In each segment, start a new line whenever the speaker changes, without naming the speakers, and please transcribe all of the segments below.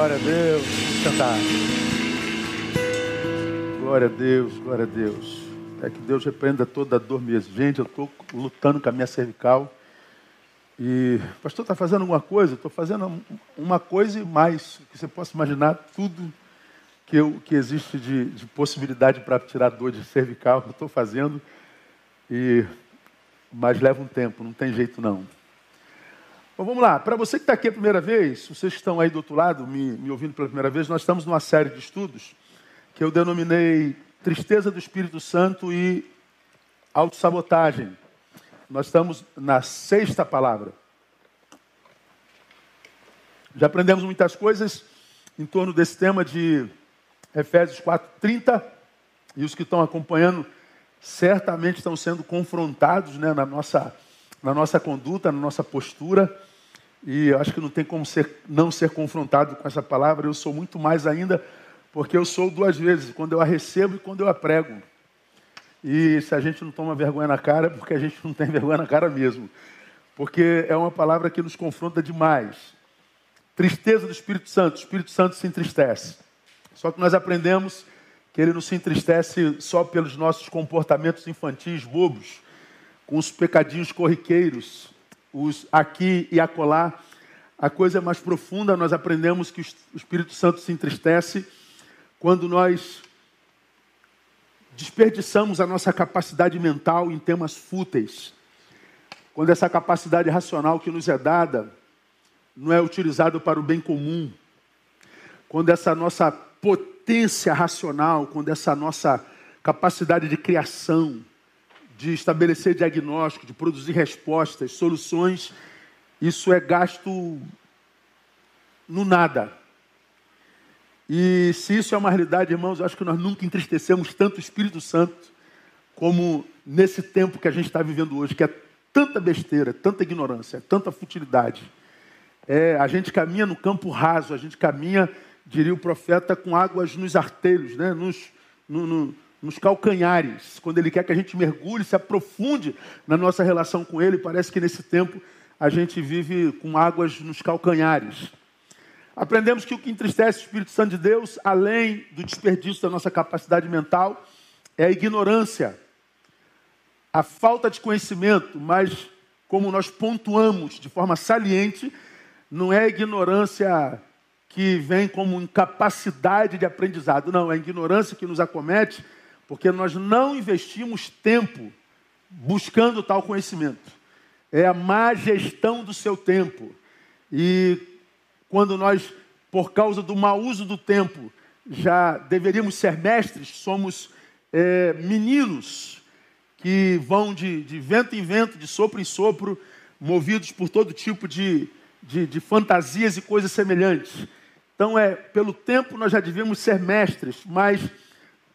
Glória a Deus. Vamos cantar. Glória a Deus, glória a Deus. É que Deus repreenda toda a dor mesmo. Gente, eu estou lutando com a minha cervical. E pastor está fazendo alguma coisa? Estou fazendo uma coisa e mais. Que você possa imaginar tudo que, eu, que existe de, de possibilidade para tirar dor de cervical. Estou fazendo. E, mas leva um tempo, não tem jeito não. Bom, vamos lá. Para você que está aqui a primeira vez, vocês que estão aí do outro lado, me, me ouvindo pela primeira vez, nós estamos numa série de estudos que eu denominei Tristeza do Espírito Santo e Autossabotagem. Nós estamos na sexta palavra. Já aprendemos muitas coisas em torno desse tema de Efésios 4:30 e os que estão acompanhando certamente estão sendo confrontados né, na, nossa, na nossa conduta, na nossa postura. E acho que não tem como ser, não ser confrontado com essa palavra. Eu sou muito mais ainda porque eu sou duas vezes, quando eu a recebo e quando eu a prego. E se a gente não toma vergonha na cara, é porque a gente não tem vergonha na cara mesmo. Porque é uma palavra que nos confronta demais. Tristeza do Espírito Santo. O Espírito Santo se entristece. Só que nós aprendemos que ele não se entristece só pelos nossos comportamentos infantis bobos, com os pecadinhos corriqueiros, os aqui e acolá. A coisa mais profunda, nós aprendemos que o Espírito Santo se entristece quando nós desperdiçamos a nossa capacidade mental em temas fúteis, quando essa capacidade racional que nos é dada não é utilizada para o bem comum, quando essa nossa potência racional, quando essa nossa capacidade de criação, de estabelecer diagnóstico, de produzir respostas, soluções, isso é gasto no nada. E se isso é uma realidade, irmãos, eu acho que nós nunca entristecemos tanto o Espírito Santo como nesse tempo que a gente está vivendo hoje, que é tanta besteira, tanta ignorância, tanta futilidade. É, a gente caminha no campo raso, a gente caminha, diria o profeta, com águas nos artelhos, né? nos, no, no, nos calcanhares. Quando ele quer que a gente mergulhe, se aprofunde na nossa relação com ele, parece que nesse tempo a gente vive com águas nos calcanhares. Aprendemos que o que entristece o Espírito Santo de Deus, além do desperdício da nossa capacidade mental, é a ignorância, a falta de conhecimento, mas como nós pontuamos de forma saliente, não é a ignorância que vem como incapacidade de aprendizado, não, é a ignorância que nos acomete porque nós não investimos tempo buscando tal conhecimento. É a má gestão do seu tempo. E quando nós, por causa do mau uso do tempo, já deveríamos ser mestres, somos é, meninos que vão de, de, vento em vento, de sopro em sopro, movidos por todo tipo de, de, de fantasias e coisas semelhantes. Então, é pelo tempo nós já devíamos ser mestres, mas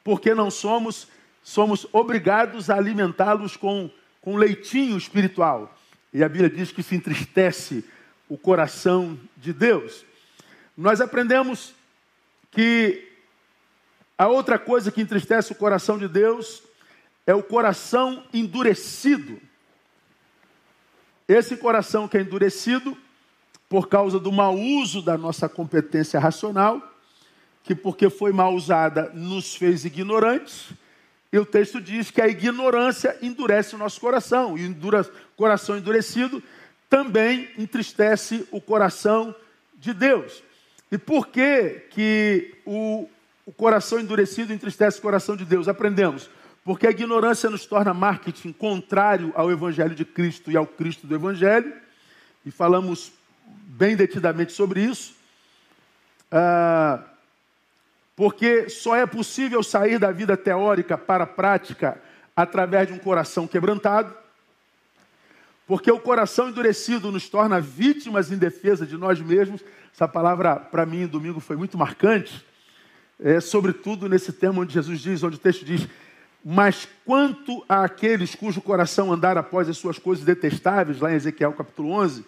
porque não somos, somos obrigados a alimentá-los com, com leitinho espiritual. E a Bíblia diz que se entristece o coração de Deus. Nós aprendemos que a outra coisa que entristece o coração de Deus é o coração endurecido. Esse coração que é endurecido por causa do mau uso da nossa competência racional, que porque foi mal usada nos fez ignorantes, e o texto diz que a ignorância endurece o nosso coração, e o coração endurecido também entristece o coração de Deus. E por que, que o, o coração endurecido entristece o coração de Deus? Aprendemos. Porque a ignorância nos torna marketing contrário ao Evangelho de Cristo e ao Cristo do Evangelho, e falamos bem detidamente sobre isso. Ah, porque só é possível sair da vida teórica para a prática através de um coração quebrantado. Porque o coração endurecido nos torna vítimas em defesa de nós mesmos. Essa palavra, para mim, domingo foi muito marcante. É, sobretudo nesse tema onde Jesus diz, onde o texto diz: Mas quanto àqueles cujo coração andar após as suas coisas detestáveis, lá em Ezequiel capítulo 11,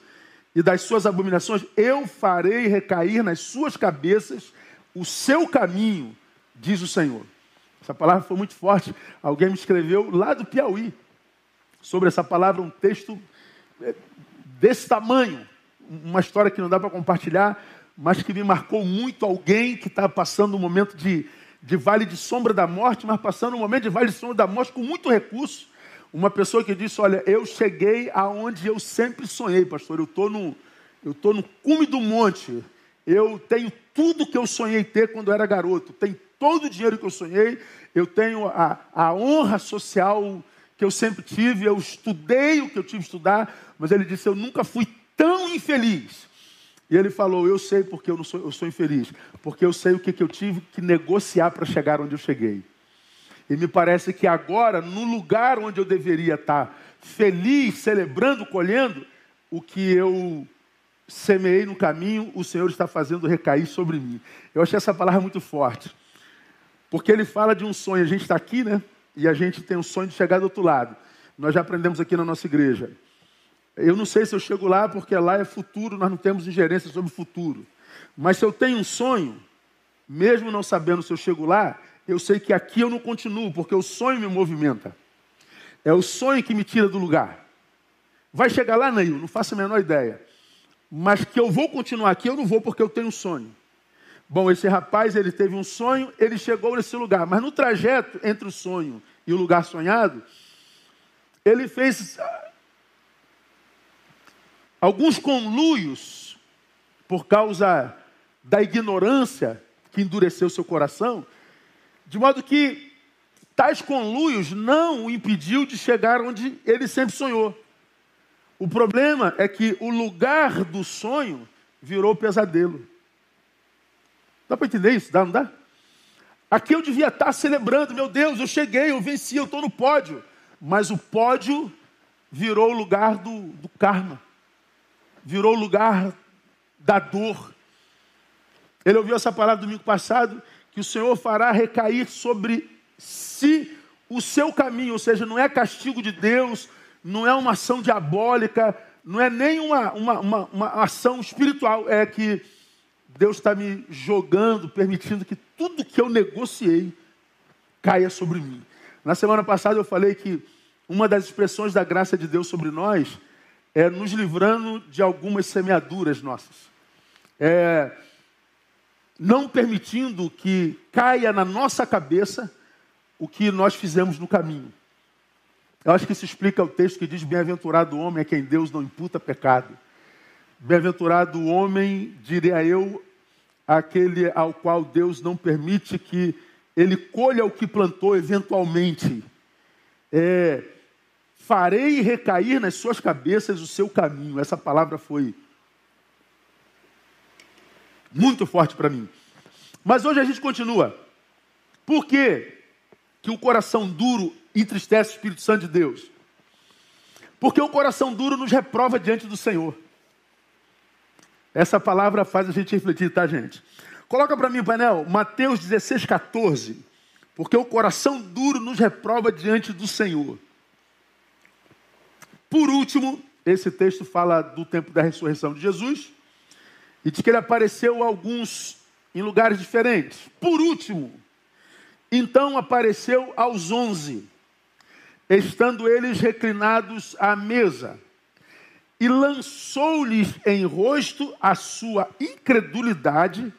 e das suas abominações, eu farei recair nas suas cabeças o seu caminho, diz o Senhor. Essa palavra foi muito forte. Alguém me escreveu lá do Piauí sobre essa palavra, um texto é, desse tamanho, uma história que não dá para compartilhar, mas que me marcou muito alguém que está passando um momento de, de vale de sombra da morte, mas passando um momento de vale de sombra da morte com muito recurso. Uma pessoa que disse: Olha, eu cheguei aonde eu sempre sonhei, pastor. Eu estou no, eu no cume do monte. Eu tenho tudo que eu sonhei ter quando era garoto. Tenho todo o dinheiro que eu sonhei. Eu tenho a, a honra social que eu sempre tive. Eu estudei o que eu tive que estudar. Mas ele disse: Eu nunca fui tão infeliz. E ele falou: Eu sei porque eu, não sou, eu sou infeliz. Porque eu sei o que, que eu tive que negociar para chegar onde eu cheguei. E me parece que agora, no lugar onde eu deveria estar feliz, celebrando, colhendo, o que eu semeei no caminho, o Senhor está fazendo recair sobre mim. Eu achei essa palavra muito forte. Porque ele fala de um sonho. A gente está aqui, né? E a gente tem um sonho de chegar do outro lado. Nós já aprendemos aqui na nossa igreja. Eu não sei se eu chego lá, porque lá é futuro, nós não temos ingerência sobre o futuro. Mas se eu tenho um sonho, mesmo não sabendo se eu chego lá, eu sei que aqui eu não continuo, porque o sonho me movimenta. É o sonho que me tira do lugar. Vai chegar lá, Neil? Não faço a menor ideia. Mas que eu vou continuar aqui, eu não vou porque eu tenho um sonho. Bom, esse rapaz, ele teve um sonho, ele chegou nesse lugar. Mas no trajeto entre o sonho e o lugar sonhado, ele fez ah, alguns conluios por causa da ignorância que endureceu seu coração de modo que tais conluios não o impediu de chegar onde ele sempre sonhou. O problema é que o lugar do sonho virou pesadelo. Dá para entender isso? Dá, não dá? Aqui eu devia estar celebrando, meu Deus, eu cheguei, eu venci, eu estou no pódio. Mas o pódio virou o lugar do, do karma, virou o lugar da dor. Ele ouviu essa palavra domingo passado que o Senhor fará recair sobre si o seu caminho, ou seja, não é castigo de Deus, não é uma ação diabólica, não é nem uma, uma, uma, uma ação espiritual, é que Deus está me jogando, permitindo que tudo que eu negociei caia sobre mim. Na semana passada eu falei que uma das expressões da graça de Deus sobre nós é nos livrando de algumas semeaduras nossas. É, não permitindo que caia na nossa cabeça o que nós fizemos no caminho. Eu acho que isso explica o texto que diz: Bem-aventurado o homem a quem Deus não imputa pecado. Bem-aventurado o homem, diria eu, aquele ao qual Deus não permite que ele colha o que plantou eventualmente. É, farei recair nas suas cabeças o seu caminho. Essa palavra foi muito forte para mim. Mas hoje a gente continua. Por quê que o coração duro entristece o Espírito Santo de Deus? Porque o coração duro nos reprova diante do Senhor. Essa palavra faz a gente refletir, tá, gente? Coloca para mim painel, Mateus 16, 14. Porque o coração duro nos reprova diante do Senhor. Por último, esse texto fala do tempo da ressurreição de Jesus e de que ele apareceu alguns em lugares diferentes. Por último, então apareceu aos onze, estando eles reclinados à mesa, e lançou-lhes em rosto a sua incredulidade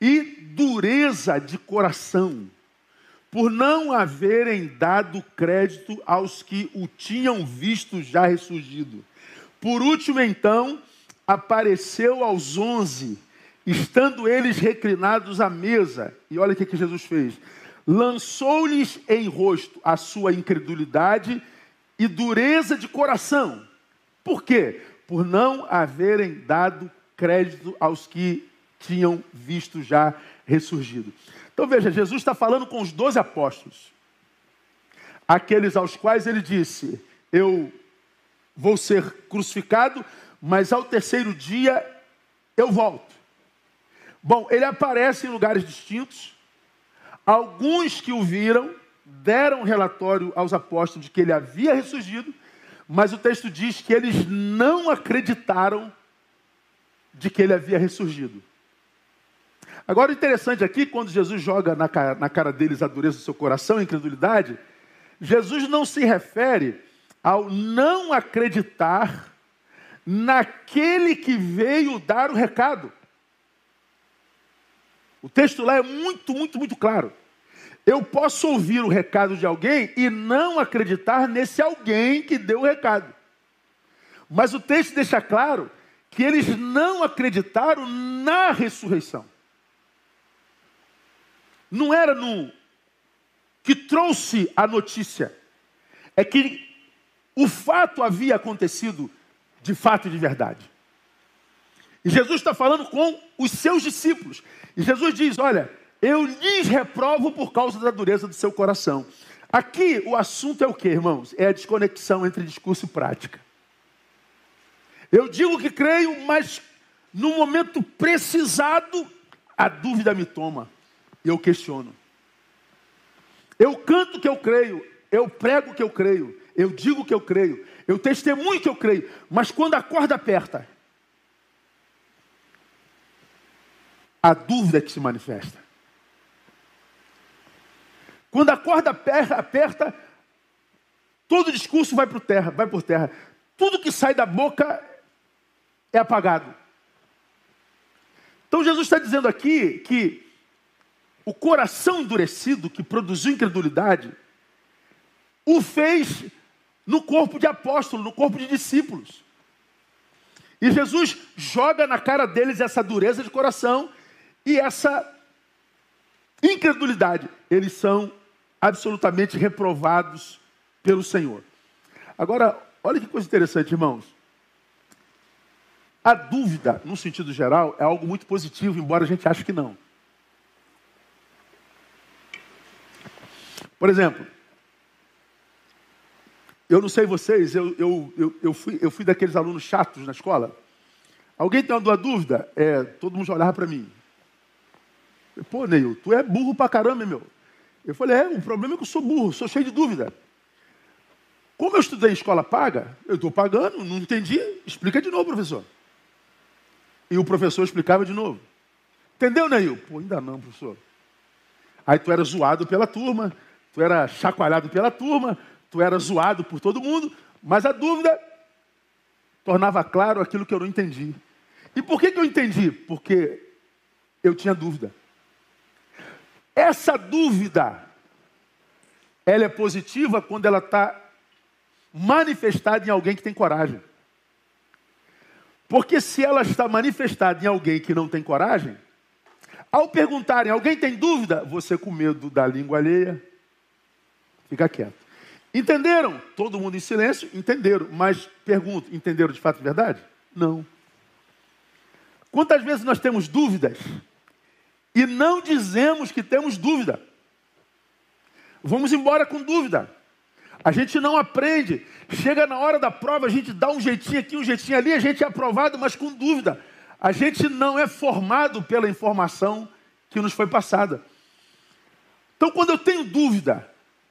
e dureza de coração, por não haverem dado crédito aos que o tinham visto já ressurgido. Por último, então, apareceu aos onze, estando eles reclinados à mesa. E olha o que, Jesus fez: lançou-lhes em rosto a sua incredulidade e dureza de coração. Por quê? Por não haverem dado crédito aos que tinham visto já ressurgido. Então veja, Jesus está falando com os doze apóstolos, aqueles aos quais ele disse: Eu vou ser crucificado, mas ao terceiro dia eu volto. Bom, ele aparece em lugares distintos. Alguns que o viram deram relatório aos apóstolos de que ele havia ressurgido, mas o texto diz que eles não acreditaram de que ele havia ressurgido. Agora, o interessante aqui, quando Jesus joga na cara, na cara deles a dureza do seu coração, a incredulidade, Jesus não se refere ao não acreditar naquele que veio dar o recado. O texto lá é muito, muito, muito claro. Eu posso ouvir o recado de alguém e não acreditar nesse alguém que deu o recado. Mas o texto deixa claro que eles não acreditaram na ressurreição. Não era no que trouxe a notícia, é que o fato havia acontecido de fato e de verdade. E Jesus está falando com os seus discípulos. E Jesus diz: Olha, eu lhes reprovo por causa da dureza do seu coração. Aqui o assunto é o que, irmãos? É a desconexão entre discurso e prática. Eu digo que creio, mas no momento precisado, a dúvida me toma. E eu questiono. Eu canto que eu creio, eu prego que eu creio, eu digo que eu creio, eu testemunho que eu creio, mas quando a corda aperta, a dúvida que se manifesta. Quando a corda aperta, todo discurso vai por terra, vai por terra. Tudo que sai da boca é apagado. Então Jesus está dizendo aqui que o coração endurecido que produziu incredulidade o fez no corpo de apóstolo, no corpo de discípulos. E Jesus joga na cara deles essa dureza de coração e essa incredulidade. Eles são absolutamente reprovados pelo Senhor. Agora, olha que coisa interessante, irmãos. A dúvida, no sentido geral, é algo muito positivo, embora a gente ache que não. Por exemplo, eu não sei vocês, eu, eu, eu, eu, fui, eu fui daqueles alunos chatos na escola. Alguém tem uma dúvida? É, todo mundo olhava para mim. Pô, Neil, tu é burro pra caramba, meu. Eu falei, é, o problema é que eu sou burro, sou cheio de dúvida. Como eu estudei escola paga, eu estou pagando, não entendi, explica de novo, professor. E o professor explicava de novo. Entendeu, Neil? Pô, ainda não, professor. Aí tu era zoado pela turma, tu era chacoalhado pela turma, tu era zoado por todo mundo, mas a dúvida tornava claro aquilo que eu não entendi. E por que, que eu entendi? Porque eu tinha dúvida. Essa dúvida, ela é positiva quando ela está manifestada em alguém que tem coragem. Porque se ela está manifestada em alguém que não tem coragem, ao perguntarem, alguém tem dúvida? Você com medo da língua alheia, fica quieto. Entenderam? Todo mundo em silêncio, entenderam. Mas pergunto, entenderam de fato e verdade? Não. Quantas vezes nós temos dúvidas e não dizemos que temos dúvida. Vamos embora com dúvida. A gente não aprende. Chega na hora da prova, a gente dá um jeitinho aqui, um jeitinho ali, a gente é aprovado, mas com dúvida. A gente não é formado pela informação que nos foi passada. Então, quando eu tenho dúvida,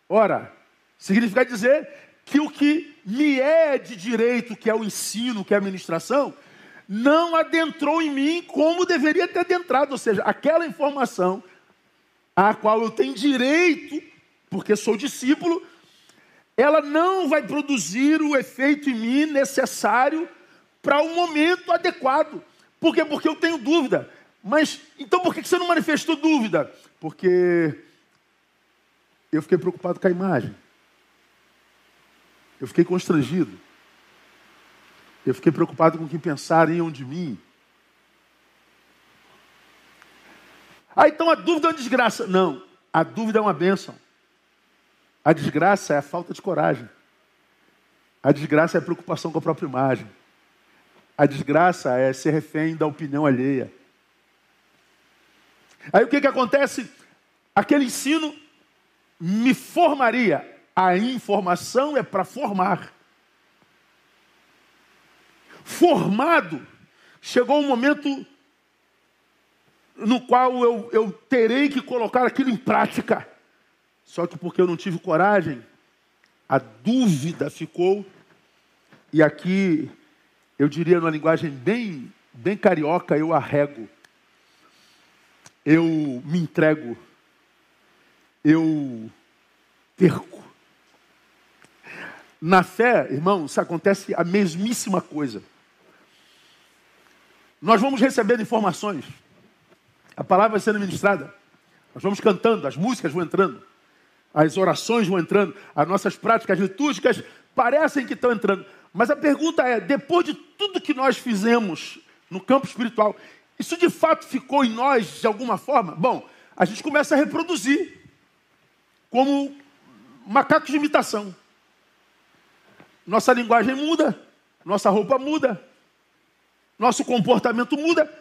ora, significa dizer que o que me é de direito, que é o ensino, que é a administração, não adentrou em mim como deveria ter adentrado, ou seja, aquela informação a qual eu tenho direito, porque sou discípulo, ela não vai produzir o efeito em mim necessário para o um momento adequado. Por quê? Porque eu tenho dúvida. Mas então por que você não manifestou dúvida? Porque eu fiquei preocupado com a imagem. Eu fiquei constrangido. Eu fiquei preocupado com o que pensariam de mim. Ah, então a dúvida é uma desgraça. Não, a dúvida é uma bênção. A desgraça é a falta de coragem. A desgraça é a preocupação com a própria imagem. A desgraça é ser refém da opinião alheia. Aí o que, que acontece? Aquele ensino me formaria. A informação é para formar formado, chegou um momento no qual eu, eu terei que colocar aquilo em prática. Só que porque eu não tive coragem, a dúvida ficou. E aqui, eu diria numa linguagem bem, bem carioca, eu arrego. Eu me entrego. Eu perco. Na fé, irmãos, acontece a mesmíssima coisa. Nós vamos recebendo informações. A palavra vai sendo ministrada. Nós vamos cantando, as músicas vão entrando, as orações vão entrando, as nossas práticas litúrgicas parecem que estão entrando. Mas a pergunta é: depois de tudo que nós fizemos no campo espiritual, isso de fato ficou em nós de alguma forma? Bom, a gente começa a reproduzir como macacos de imitação. Nossa linguagem muda, nossa roupa muda, nosso comportamento muda.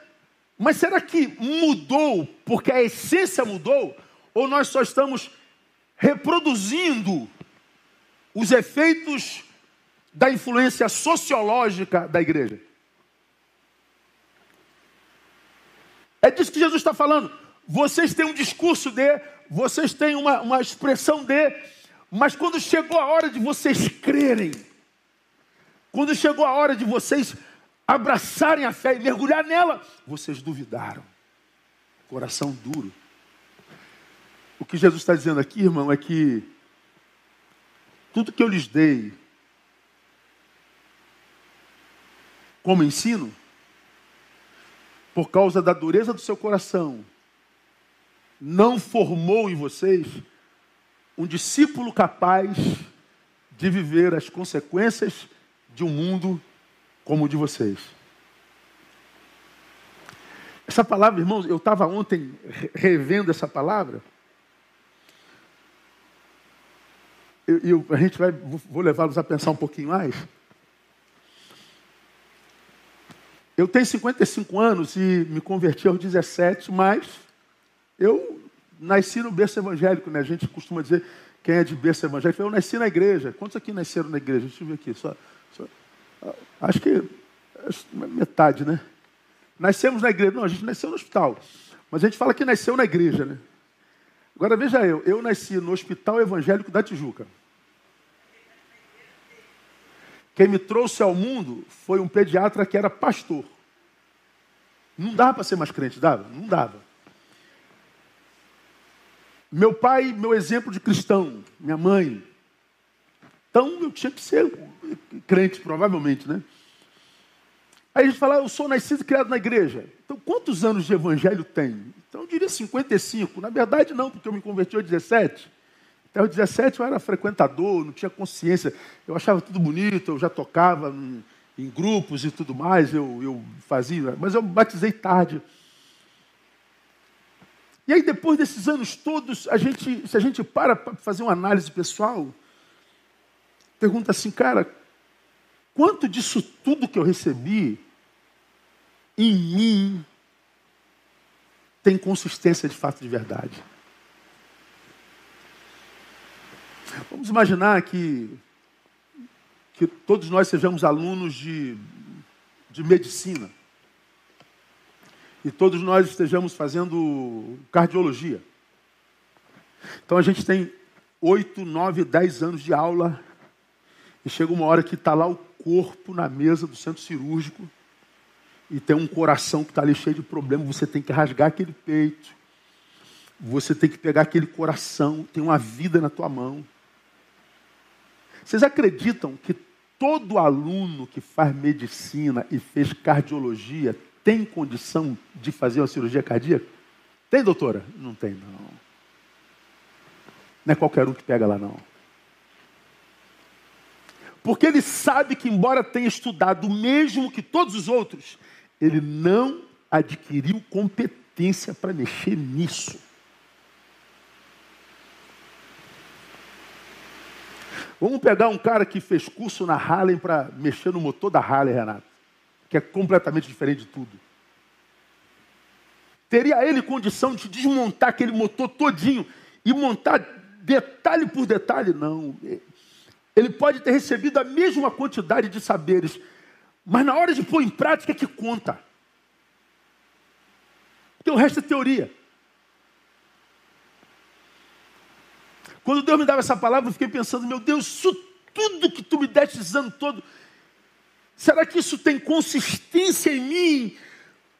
Mas será que mudou porque a essência mudou? Ou nós só estamos reproduzindo os efeitos da influência sociológica da igreja? É disso que Jesus está falando. Vocês têm um discurso de, vocês têm uma, uma expressão de, mas quando chegou a hora de vocês crerem, quando chegou a hora de vocês abraçarem a fé e mergulhar nela, vocês duvidaram. Coração duro. O que Jesus está dizendo aqui, irmão, é que tudo que eu lhes dei como ensino, por causa da dureza do seu coração, não formou em vocês um discípulo capaz de viver as consequências de um mundo como o de vocês. Essa palavra, irmãos, eu estava ontem revendo essa palavra. E eu, a gente vai, vou levá-los a pensar um pouquinho mais. Eu tenho 55 anos e me converti aos 17, mas eu nasci no berço evangélico, né? A gente costuma dizer quem é de berço evangélico. Eu nasci na igreja. Quantos aqui nasceram na igreja? Deixa eu ver aqui. Só, acho que metade, né? Nascemos na igreja. Não, a gente nasceu no hospital. Mas a gente fala que nasceu na igreja, né? Agora veja eu, eu nasci no Hospital Evangélico da Tijuca. Quem me trouxe ao mundo foi um pediatra que era pastor. Não dava para ser mais crente, dava? Não dava. Meu pai, meu exemplo de cristão, minha mãe. Então eu tinha que ser crente, provavelmente, né? Aí a gente fala, eu sou nascido e criado na igreja. Então quantos anos de evangelho tem? Então eu diria 55. Na verdade, não, porque eu me converti aos 17. Até os 17 eu era frequentador, não tinha consciência. Eu achava tudo bonito, eu já tocava em, em grupos e tudo mais, eu, eu fazia, mas eu batizei tarde. E aí, depois desses anos todos, a gente, se a gente para para fazer uma análise pessoal, pergunta assim, cara, quanto disso tudo que eu recebi em mim tem consistência de fato de verdade? Vamos imaginar que, que todos nós sejamos alunos de, de medicina. E todos nós estejamos fazendo cardiologia. Então a gente tem oito, nove, dez anos de aula. E chega uma hora que está lá o corpo na mesa do centro cirúrgico. E tem um coração que está ali cheio de problemas. Você tem que rasgar aquele peito. Você tem que pegar aquele coração. Tem uma vida na tua mão. Vocês acreditam que todo aluno que faz medicina e fez cardiologia tem condição de fazer uma cirurgia cardíaca? Tem, doutora? Não tem, não. Não é qualquer um que pega lá, não. Porque ele sabe que, embora tenha estudado o mesmo que todos os outros, ele não adquiriu competência para mexer nisso. Vamos pegar um cara que fez curso na Harley para mexer no motor da Harley, Renato, que é completamente diferente de tudo. Teria ele condição de desmontar aquele motor todinho e montar detalhe por detalhe? Não. Ele pode ter recebido a mesma quantidade de saberes, mas na hora de pôr em prática é que conta. Porque o resto é teoria. Quando Deus me dava essa palavra, eu fiquei pensando, meu Deus, isso tudo que tu me deste esse ano todo, será que isso tem consistência em mim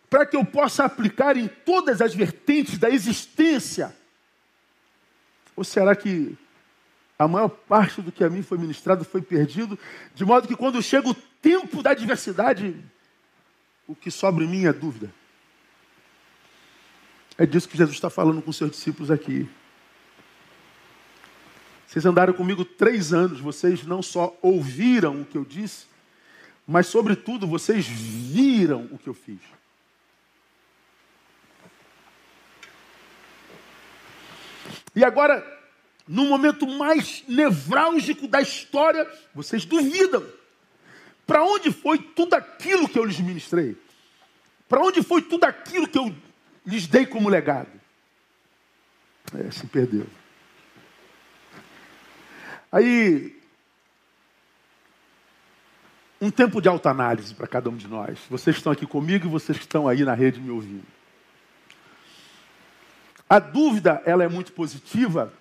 para que eu possa aplicar em todas as vertentes da existência? Ou será que a maior parte do que a mim foi ministrado foi perdido, de modo que quando chega o tempo da adversidade, o que sobra em mim é dúvida? É disso que Jesus está falando com seus discípulos aqui. Vocês andaram comigo três anos, vocês não só ouviram o que eu disse, mas, sobretudo, vocês viram o que eu fiz. E agora, no momento mais nevrálgico da história, vocês duvidam. Para onde foi tudo aquilo que eu lhes ministrei? Para onde foi tudo aquilo que eu lhes dei como legado? É, se perdeu. Aí, um tempo de alta análise para cada um de nós. Vocês estão aqui comigo e vocês estão aí na rede me ouvindo. A dúvida, ela é muito positiva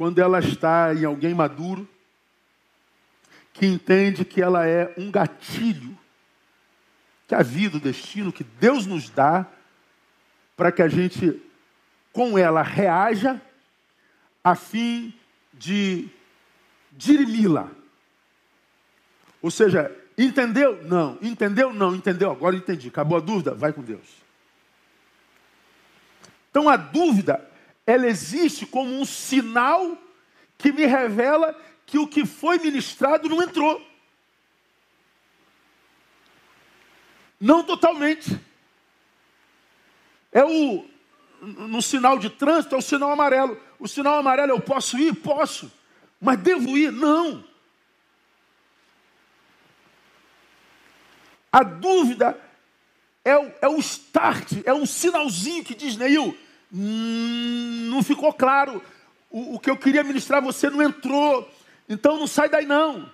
quando ela está em alguém maduro, que entende que ela é um gatilho que a vida, o destino que Deus nos dá para que a gente com ela reaja a fim de dirimi-la. Ou seja, entendeu? Não. Entendeu? Não. Entendeu? Agora entendi. Acabou a dúvida? Vai com Deus. Então a dúvida, ela existe como um sinal que me revela que o que foi ministrado não entrou. Não totalmente. É o no sinal de trânsito é o sinal amarelo. O sinal amarelo eu posso ir? Posso. Mas devo ir? Não. A dúvida é o, é o start, é um sinalzinho que diz, Neil, não ficou claro. O, o que eu queria ministrar você não entrou. Então não sai daí não.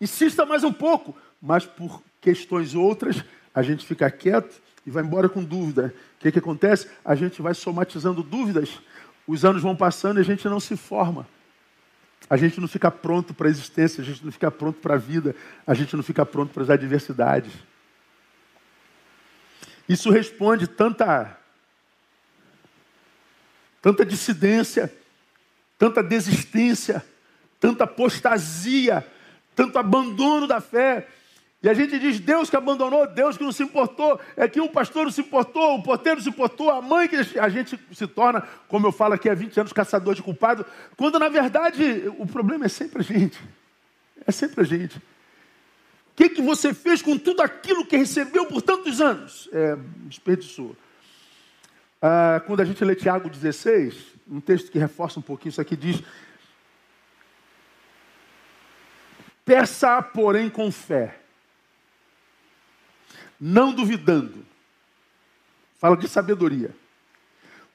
Insista mais um pouco. Mas por questões outras, a gente fica quieto e vai embora com dúvida. O que, que acontece? A gente vai somatizando dúvidas. Os anos vão passando e a gente não se forma. A gente não fica pronto para a existência, a gente não fica pronto para a vida, a gente não fica pronto para as adversidades. Isso responde tanta tanta dissidência, tanta desistência, tanta apostasia, tanto abandono da fé. E a gente diz Deus que abandonou, Deus que não se importou, é que o pastor não se importou, o porteiro se importou, a mãe que a gente se torna, como eu falo aqui há 20 anos, caçador de culpado, quando na verdade o problema é sempre a gente. É sempre a gente. O que, que você fez com tudo aquilo que recebeu por tantos anos? É, desperdiçou. Ah, quando a gente lê Tiago 16, um texto que reforça um pouquinho isso aqui, diz: Peça, porém, com fé, não duvidando. Fala de sabedoria.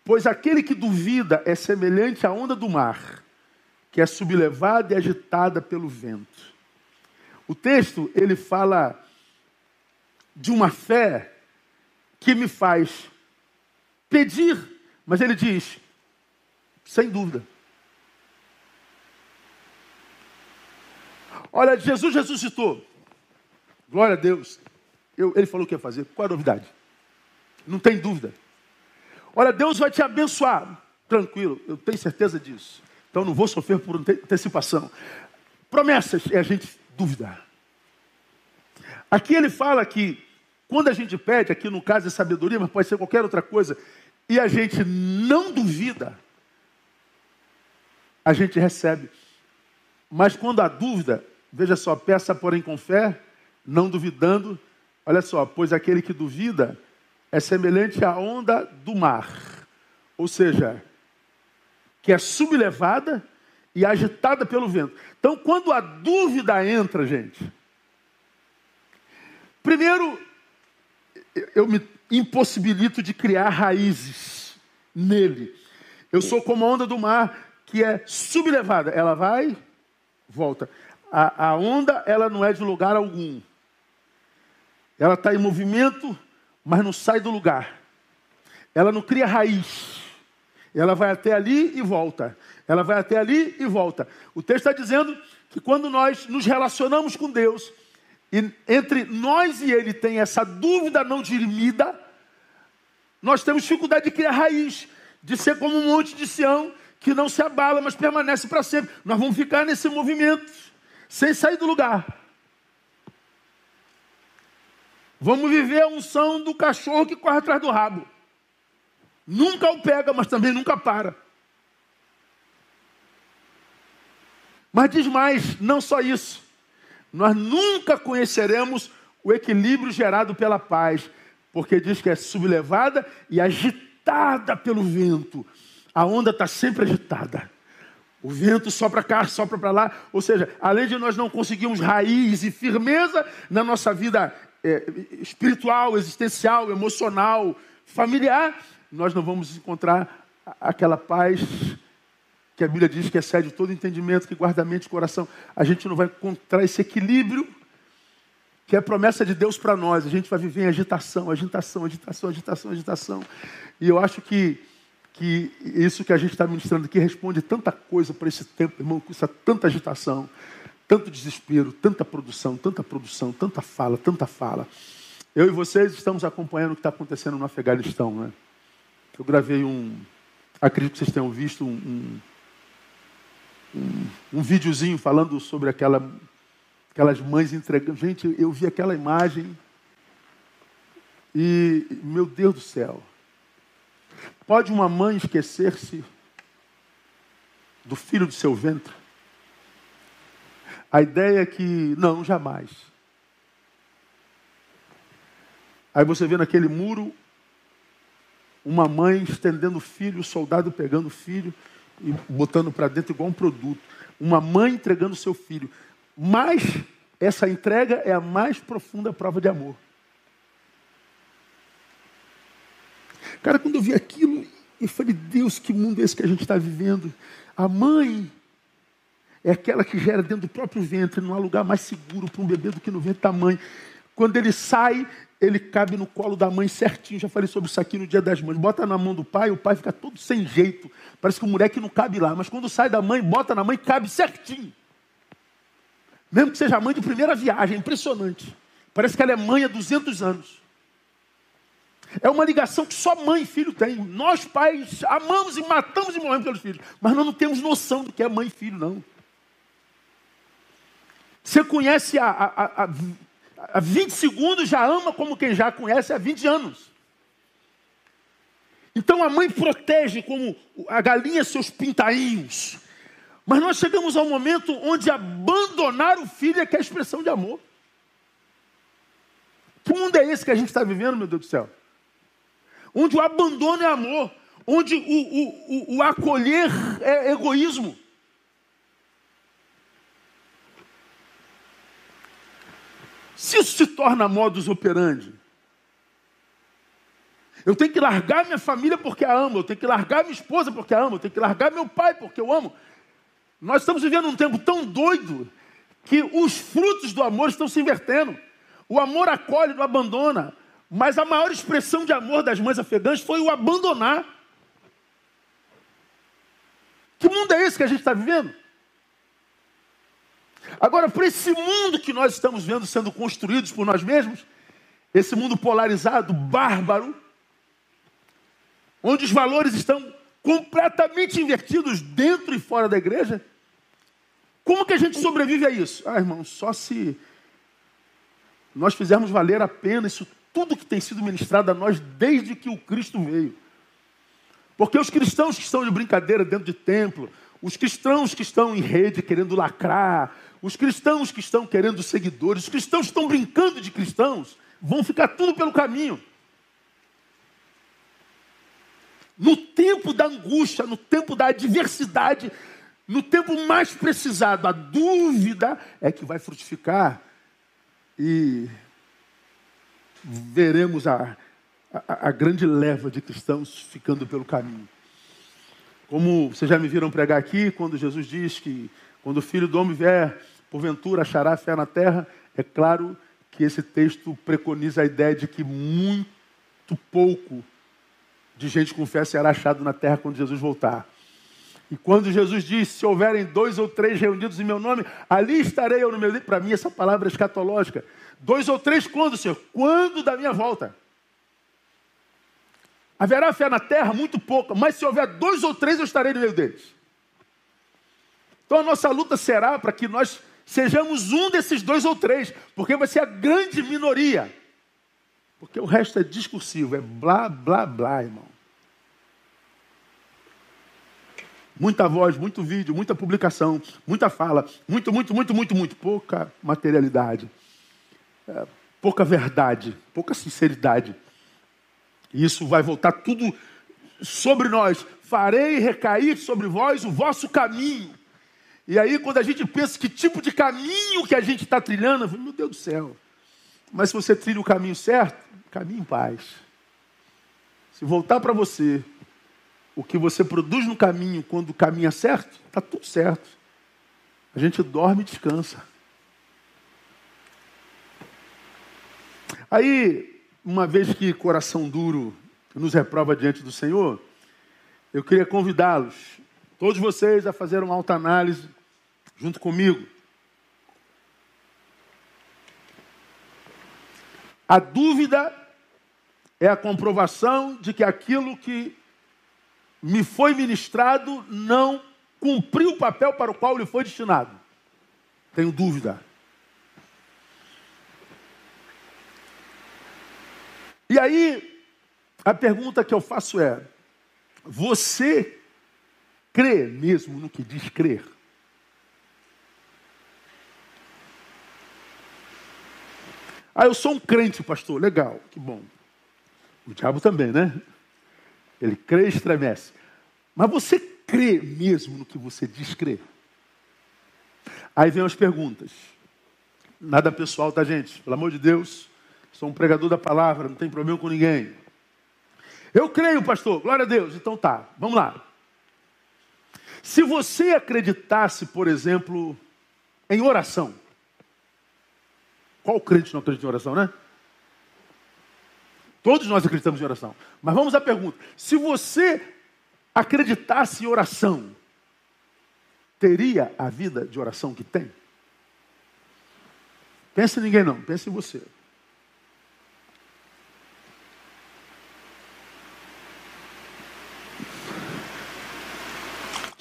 Pois aquele que duvida é semelhante à onda do mar, que é sublevada e agitada pelo vento. O texto, ele fala de uma fé que me faz pedir, mas ele diz, sem dúvida. Olha, Jesus ressuscitou. Glória a Deus. Eu, ele falou o que ia fazer. Qual a novidade? Não tem dúvida. Olha, Deus vai te abençoar. Tranquilo, eu tenho certeza disso. Então não vou sofrer por antecipação. Promessas é a gente dúvida. Aqui ele fala que quando a gente pede, aqui no caso é sabedoria, mas pode ser qualquer outra coisa, e a gente não duvida, a gente recebe. Mas quando há dúvida, veja só, peça porém com fé, não duvidando. Olha só, pois aquele que duvida é semelhante à onda do mar. Ou seja, que é sublevada e agitada pelo vento. Então, quando a dúvida entra, gente, primeiro, eu me impossibilito de criar raízes nele. Eu sou como a onda do mar que é sublevada. Ela vai, volta. A, a onda, ela não é de lugar algum. Ela está em movimento, mas não sai do lugar. Ela não cria raiz. Ela vai até ali e volta. Ela vai até ali e volta. O texto está dizendo que quando nós nos relacionamos com Deus, e entre nós e Ele tem essa dúvida não dirimida, nós temos dificuldade de criar raiz, de ser como um monte de Sião que não se abala, mas permanece para sempre. Nós vamos ficar nesse movimento, sem sair do lugar. Vamos viver a unção do cachorro que corre atrás do rabo. Nunca o pega, mas também nunca para. Mas diz mais, não só isso. Nós nunca conheceremos o equilíbrio gerado pela paz, porque diz que é sublevada e agitada pelo vento. A onda está sempre agitada. O vento sopra cá, sopra para lá. Ou seja, além de nós não conseguirmos raiz e firmeza na nossa vida é, espiritual, existencial, emocional, familiar, nós não vamos encontrar aquela paz que a Bíblia diz que excede todo entendimento, que guarda a mente e coração. A gente não vai encontrar esse equilíbrio que é a promessa de Deus para nós. A gente vai viver em agitação, agitação, agitação, agitação, agitação. E eu acho que, que isso que a gente está ministrando aqui responde tanta coisa para esse tempo, irmão, custa tanta agitação, tanto desespero, tanta produção, tanta produção, tanta fala, tanta fala. Eu e vocês estamos acompanhando o que está acontecendo no Afeganistão, né? Eu gravei um, acredito que vocês tenham visto um, um, um, um videozinho falando sobre aquela, aquelas mães entregando. Gente, eu vi aquela imagem e, meu Deus do céu, pode uma mãe esquecer-se do filho do seu ventre? A ideia é que, não, jamais. Aí você vê naquele muro uma mãe estendendo o filho, o soldado pegando o filho e botando para dentro igual um produto. Uma mãe entregando seu filho. Mas essa entrega é a mais profunda prova de amor. Cara, quando eu vi aquilo, eu falei, Deus, que mundo é esse que a gente está vivendo? A mãe é aquela que gera dentro do próprio ventre, não há lugar mais seguro para um bebê do que no ventre da mãe. Quando ele sai, ele cabe no colo da mãe certinho. Já falei sobre isso aqui no dia das mães. Bota na mão do pai, o pai fica todo sem jeito. Parece que o moleque não cabe lá. Mas quando sai da mãe, bota na mãe, cabe certinho. Mesmo que seja mãe de primeira viagem, é impressionante. Parece que ela é mãe há 200 anos. É uma ligação que só mãe e filho têm. Nós, pais, amamos e matamos e morremos pelos filhos. Mas nós não temos noção do que é mãe e filho, não. Você conhece a, a, a, há 20 segundos já ama como quem já conhece há 20 anos. Então a mãe protege como a galinha seus pintainhos. Mas nós chegamos ao momento onde abandonar o filho é que é a expressão de amor. Que mundo é esse que a gente está vivendo, meu Deus do céu? Onde o abandono é amor, onde o, o, o, o acolher é egoísmo. Se isso se torna modus operandi, eu tenho que largar minha família porque a amo, eu tenho que largar minha esposa porque a amo, eu tenho que largar meu pai porque eu amo. Nós estamos vivendo um tempo tão doido que os frutos do amor estão se invertendo. O amor acolhe, não abandona. Mas a maior expressão de amor das mães afegãs foi o abandonar. Que mundo é esse que a gente está vivendo? Agora, para esse mundo que nós estamos vendo sendo construídos por nós mesmos, esse mundo polarizado, bárbaro, onde os valores estão completamente invertidos dentro e fora da igreja, como que a gente sobrevive a isso? Ah, irmão, só se nós fizermos valer a pena isso tudo que tem sido ministrado a nós desde que o Cristo veio. Porque os cristãos que estão de brincadeira dentro de templo, os cristãos que estão em rede querendo lacrar, os cristãos que estão querendo seguidores, os cristãos que estão brincando de cristãos, vão ficar tudo pelo caminho. No tempo da angústia, no tempo da adversidade, no tempo mais precisado, a dúvida é que vai frutificar e veremos a, a, a grande leva de cristãos ficando pelo caminho. Como vocês já me viram pregar aqui, quando Jesus diz que quando o filho do homem vier, porventura achará fé na terra, é claro que esse texto preconiza a ideia de que muito pouco de gente com fé será achado na terra quando Jesus voltar. E quando Jesus diz, se houverem dois ou três reunidos em meu nome, ali estarei eu no meu. Para mim, essa palavra é escatológica. Dois ou três quando, Senhor? Quando da minha volta. Haverá fé na terra? Muito pouca, mas se houver dois ou três, eu estarei no meio deles. Então a nossa luta será para que nós sejamos um desses dois ou três, porque vai ser a grande minoria. Porque o resto é discursivo, é blá, blá, blá, irmão. Muita voz, muito vídeo, muita publicação, muita fala, muito, muito, muito, muito, muito, pouca materialidade, é, pouca verdade, pouca sinceridade. E isso vai voltar tudo sobre nós. Farei recair sobre vós o vosso caminho. E aí, quando a gente pensa que tipo de caminho que a gente está trilhando, meu Deus do céu. Mas se você trilha o caminho certo, caminho em paz. Se voltar para você o que você produz no caminho quando caminha certo, está tudo certo. A gente dorme e descansa. Aí, uma vez que coração duro nos reprova diante do Senhor, eu queria convidá-los, todos vocês, a fazer uma alta análise junto comigo. A dúvida é a comprovação de que aquilo que me foi ministrado não cumpriu o papel para o qual lhe foi destinado. Tenho dúvida. E aí, a pergunta que eu faço é: você crê mesmo no que diz crer? Ah, eu sou um crente, pastor. Legal, que bom. O diabo também, né? Ele crê e estremece. Mas você crê mesmo no que você diz crer? Aí vem as perguntas. Nada pessoal, tá, gente? Pelo amor de Deus. Sou um pregador da palavra, não tem problema com ninguém. Eu creio, pastor. Glória a Deus. Então tá, vamos lá. Se você acreditasse, por exemplo, em oração. Qual crente não acredita em oração, né? Todos nós acreditamos em oração. Mas vamos à pergunta: se você acreditasse em oração, teria a vida de oração que tem? Pense em ninguém não, pense em você.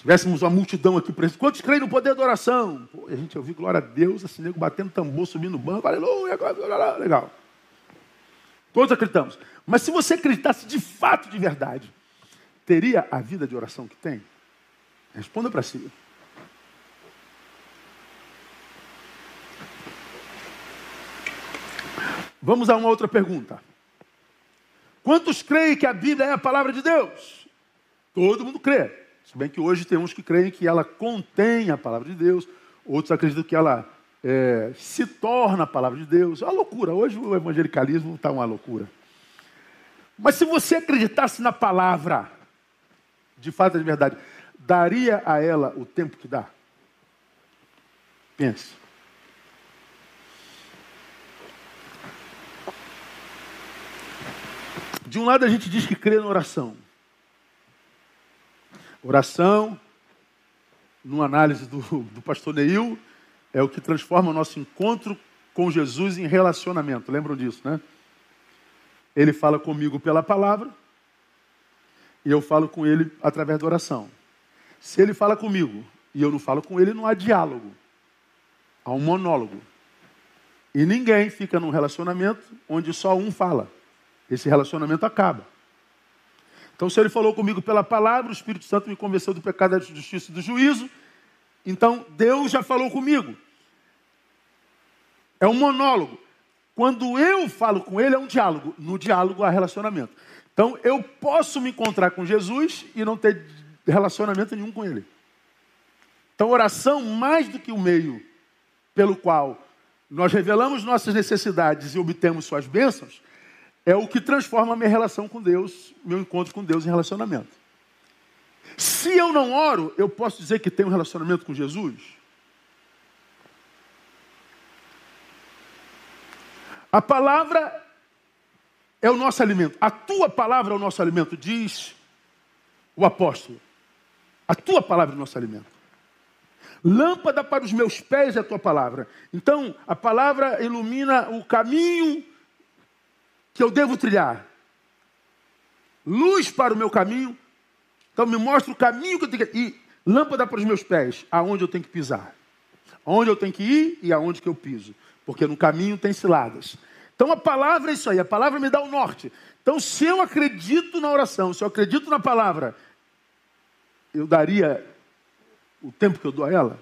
Tivéssemos uma multidão aqui presente. Quantos creem no poder da oração? Pô, a gente ouviu glória a Deus, assim, nego batendo tambor, subindo no banco, aleluia, legal. Todos acreditamos. Mas se você acreditasse de fato, de verdade, teria a vida de oração que tem? Responda para si. Vamos a uma outra pergunta. Quantos creem que a Bíblia é a palavra de Deus? Todo mundo crê. Se bem que hoje tem uns que creem que ela contém a palavra de Deus, outros acreditam que ela é, se torna a palavra de Deus. É uma loucura. Hoje o evangelicalismo está uma loucura. Mas se você acreditasse na palavra, de fato, de verdade, daria a ela o tempo que dá? Pense. De um lado a gente diz que crê na oração. Oração, numa análise do, do pastor Neil, é o que transforma o nosso encontro com Jesus em relacionamento. Lembram disso, né? Ele fala comigo pela palavra e eu falo com ele através da oração. Se ele fala comigo e eu não falo com ele, não há diálogo. Há um monólogo. E ninguém fica num relacionamento onde só um fala. Esse relacionamento acaba. Então, se ele falou comigo pela palavra, o Espírito Santo me convenceu do pecado, da justiça e do juízo. Então, Deus já falou comigo. É um monólogo. Quando eu falo com ele, é um diálogo. No diálogo há relacionamento. Então, eu posso me encontrar com Jesus e não ter relacionamento nenhum com ele. Então, oração, mais do que o meio pelo qual nós revelamos nossas necessidades e obtemos suas bênçãos, é o que transforma a minha relação com Deus, meu encontro com Deus em relacionamento. Se eu não oro, eu posso dizer que tenho um relacionamento com Jesus? A palavra é o nosso alimento. A tua palavra é o nosso alimento, diz o apóstolo. A tua palavra é o nosso alimento. Lâmpada para os meus pés é a tua palavra. Então, a palavra ilumina o caminho que eu devo trilhar. Luz para o meu caminho. Então, me mostra o caminho que eu tenho que ir. Lâmpada para os meus pés, aonde eu tenho que pisar. Aonde eu tenho que ir e aonde que eu piso porque no caminho tem ciladas. Então a palavra é isso aí, a palavra me dá o norte. Então, se eu acredito na oração, se eu acredito na palavra, eu daria o tempo que eu dou a ela?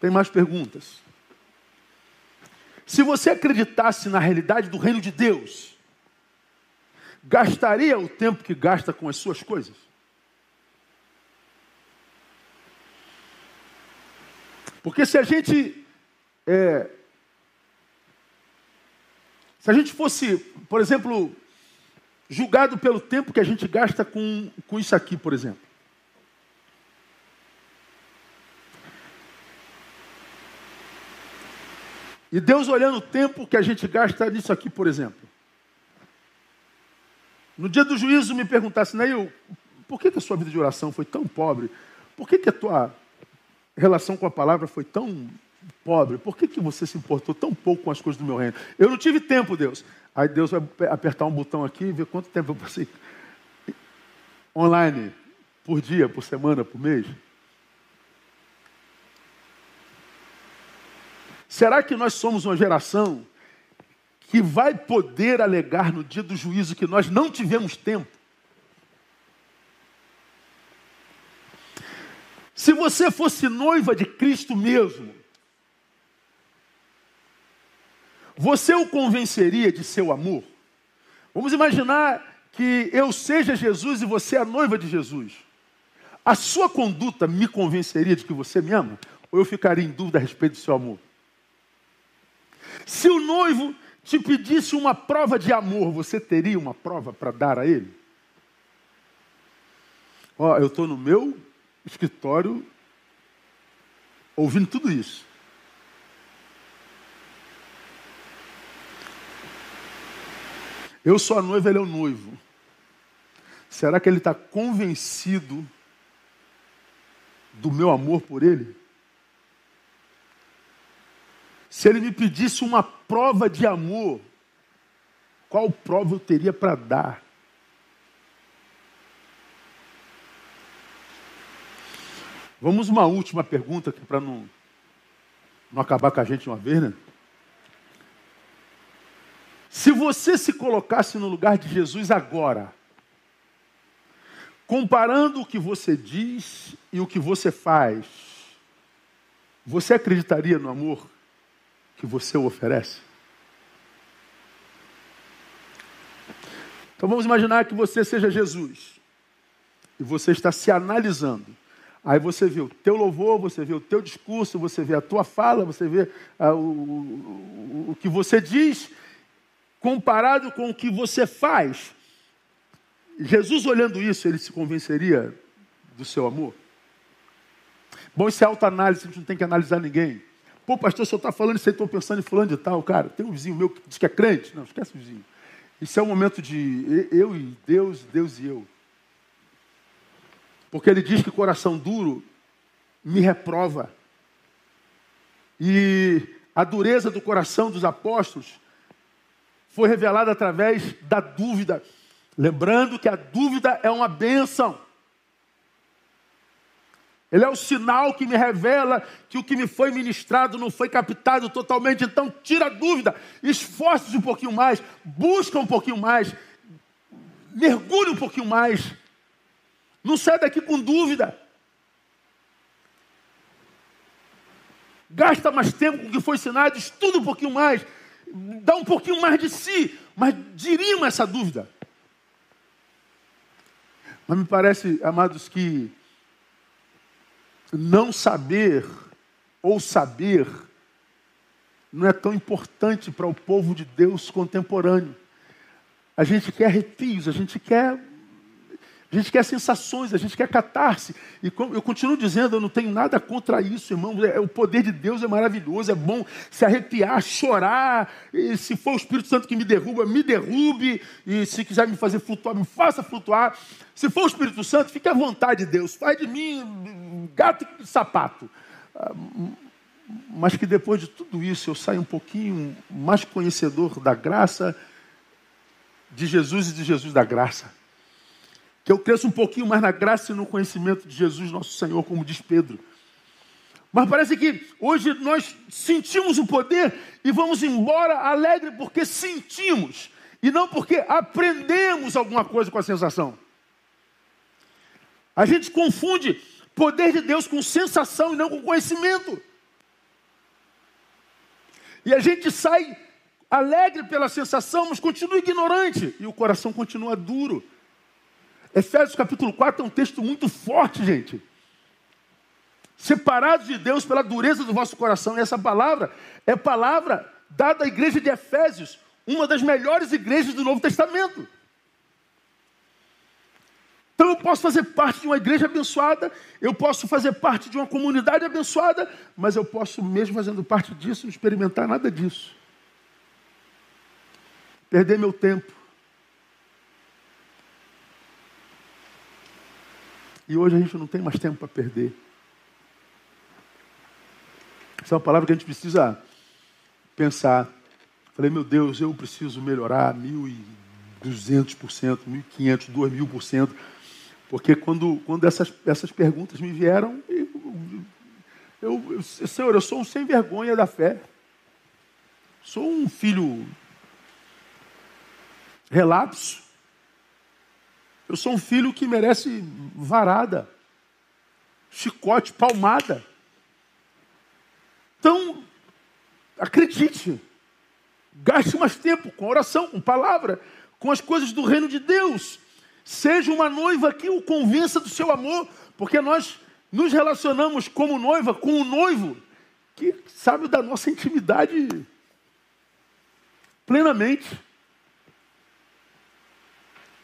Tem mais perguntas. Se você acreditasse na realidade do reino de Deus, gastaria o tempo que gasta com as suas coisas? Porque se a gente é, se a gente fosse, por exemplo, julgado pelo tempo que a gente gasta com, com isso aqui, por exemplo. E Deus olhando o tempo que a gente gasta nisso aqui, por exemplo. No dia do juízo me perguntasse, Neil, por que, que a sua vida de oração foi tão pobre? Por que, que a tua relação com a palavra foi tão pobre? Por que, que você se importou tão pouco com as coisas do meu reino? Eu não tive tempo, Deus. Aí Deus vai apertar um botão aqui e ver quanto tempo eu passei online, por dia, por semana, por mês. Será que nós somos uma geração que vai poder alegar no dia do juízo que nós não tivemos tempo? Se você fosse noiva de Cristo mesmo, você o convenceria de seu amor? Vamos imaginar que eu seja Jesus e você é a noiva de Jesus. A sua conduta me convenceria de que você me ama? Ou eu ficaria em dúvida a respeito do seu amor? Se o noivo te pedisse uma prova de amor, você teria uma prova para dar a ele? Ó, eu estou no meu escritório ouvindo tudo isso. Eu sou a noiva, ele é o noivo. Será que ele está convencido do meu amor por ele? Se ele me pedisse uma prova de amor, qual prova eu teria para dar? Vamos uma última pergunta aqui para não, não acabar com a gente uma vez, né? Se você se colocasse no lugar de Jesus agora, comparando o que você diz e o que você faz, você acreditaria no amor que você o oferece? Então vamos imaginar que você seja Jesus e você está se analisando. Aí você vê o teu louvor, você vê o teu discurso, você vê a tua fala, você vê ah, o, o, o que você diz, comparado com o que você faz. Jesus olhando isso, ele se convenceria do seu amor? Bom, isso é autoanálise, a gente não tem que analisar ninguém. Pô, pastor, se eu estou falando isso aí, estou pensando em fulano de tal, cara. Tem um vizinho meu que diz que é crente. Não, esquece o vizinho. Isso é um momento de eu e Deus, Deus e eu. Porque ele diz que coração duro me reprova. E a dureza do coração dos apóstolos foi revelada através da dúvida. Lembrando que a dúvida é uma bênção. Ele é o sinal que me revela que o que me foi ministrado não foi captado totalmente. Então, tira a dúvida, esforce-se um pouquinho mais, busca um pouquinho mais, mergulhe um pouquinho mais. Não sai daqui com dúvida. Gasta mais tempo com o que foi ensinado, estuda um pouquinho mais, dá um pouquinho mais de si, mas dirima essa dúvida. Mas me parece, amados, que não saber ou saber não é tão importante para o povo de Deus contemporâneo. A gente quer arrepios, a gente quer a gente quer sensações, a gente quer catarse. E eu continuo dizendo, eu não tenho nada contra isso, irmão. É, o poder de Deus é maravilhoso, é bom se arrepiar, chorar. E se for o Espírito Santo que me derruba, me derrube. E se quiser me fazer flutuar, me faça flutuar. Se for o Espírito Santo, fique à vontade, Deus. Faz de mim gato e sapato. Ah, mas que depois de tudo isso eu saia um pouquinho mais conhecedor da graça de Jesus e de Jesus da graça que eu cresça um pouquinho mais na graça e no conhecimento de Jesus, nosso Senhor, como diz Pedro. Mas parece que hoje nós sentimos o poder e vamos embora alegre porque sentimos e não porque aprendemos alguma coisa com a sensação. A gente confunde poder de Deus com sensação e não com conhecimento. E a gente sai alegre pela sensação, mas continua ignorante. E o coração continua duro. Efésios capítulo 4 é um texto muito forte, gente. Separados de Deus pela dureza do vosso coração. E essa palavra é palavra dada à igreja de Efésios, uma das melhores igrejas do Novo Testamento. Então eu posso fazer parte de uma igreja abençoada, eu posso fazer parte de uma comunidade abençoada, mas eu posso, mesmo fazendo parte disso, não experimentar nada disso. Perder meu tempo. E hoje a gente não tem mais tempo para perder. Essa é uma palavra que a gente precisa pensar. Falei, meu Deus, eu preciso melhorar mil e duzentos por cento, mil e quinhentos, dois mil por cento. Porque quando, quando essas, essas perguntas me vieram, eu, eu, eu, Senhor, eu sou um sem vergonha da fé. Sou um filho relapso. Eu sou um filho que merece varada, chicote, palmada. Então, acredite, gaste mais tempo com oração, com palavra, com as coisas do reino de Deus. Seja uma noiva que o convença do seu amor, porque nós nos relacionamos como noiva com o um noivo que sabe da nossa intimidade plenamente.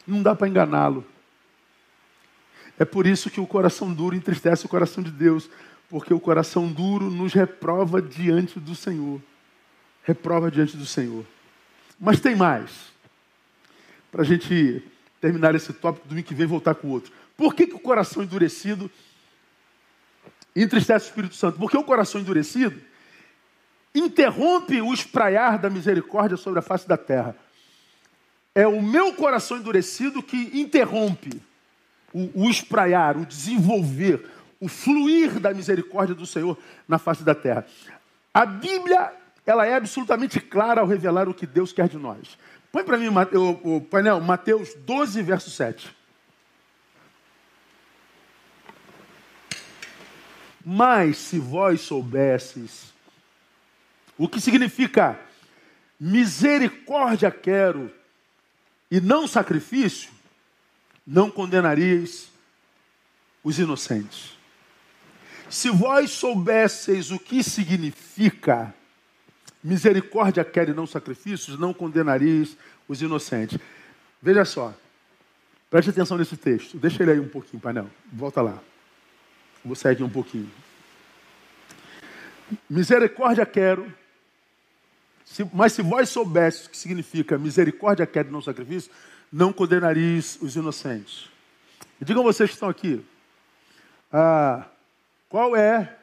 Não dá para enganá-lo. É por isso que o coração duro entristece o coração de Deus, porque o coração duro nos reprova diante do Senhor. Reprova diante do Senhor. Mas tem mais. Para a gente terminar esse tópico, domingo que vem voltar com o outro. Por que, que o coração endurecido entristece o Espírito Santo? Porque o coração endurecido interrompe o espraiar da misericórdia sobre a face da terra. É o meu coração endurecido que interrompe o, o espraiar, o desenvolver, o fluir da misericórdia do Senhor na face da terra. A Bíblia, ela é absolutamente clara ao revelar o que Deus quer de nós. Põe para mim o, o painel, Mateus 12, verso 7. Mas se vós soubesses o que significa misericórdia quero e não sacrifício, não condenarias os inocentes. Se vós soubesseis o que significa Misericórdia quer e não sacrifícios, não condenareis os inocentes. Veja só, preste atenção nesse texto. Deixa ele aí um pouquinho, painel. Volta lá. Vou sair aqui um pouquinho. Misericórdia quero, mas se vós soubesses o que significa misericórdia quero e não sacrifício, não condenareis os inocentes. digam vocês que estão aqui, ah, qual é,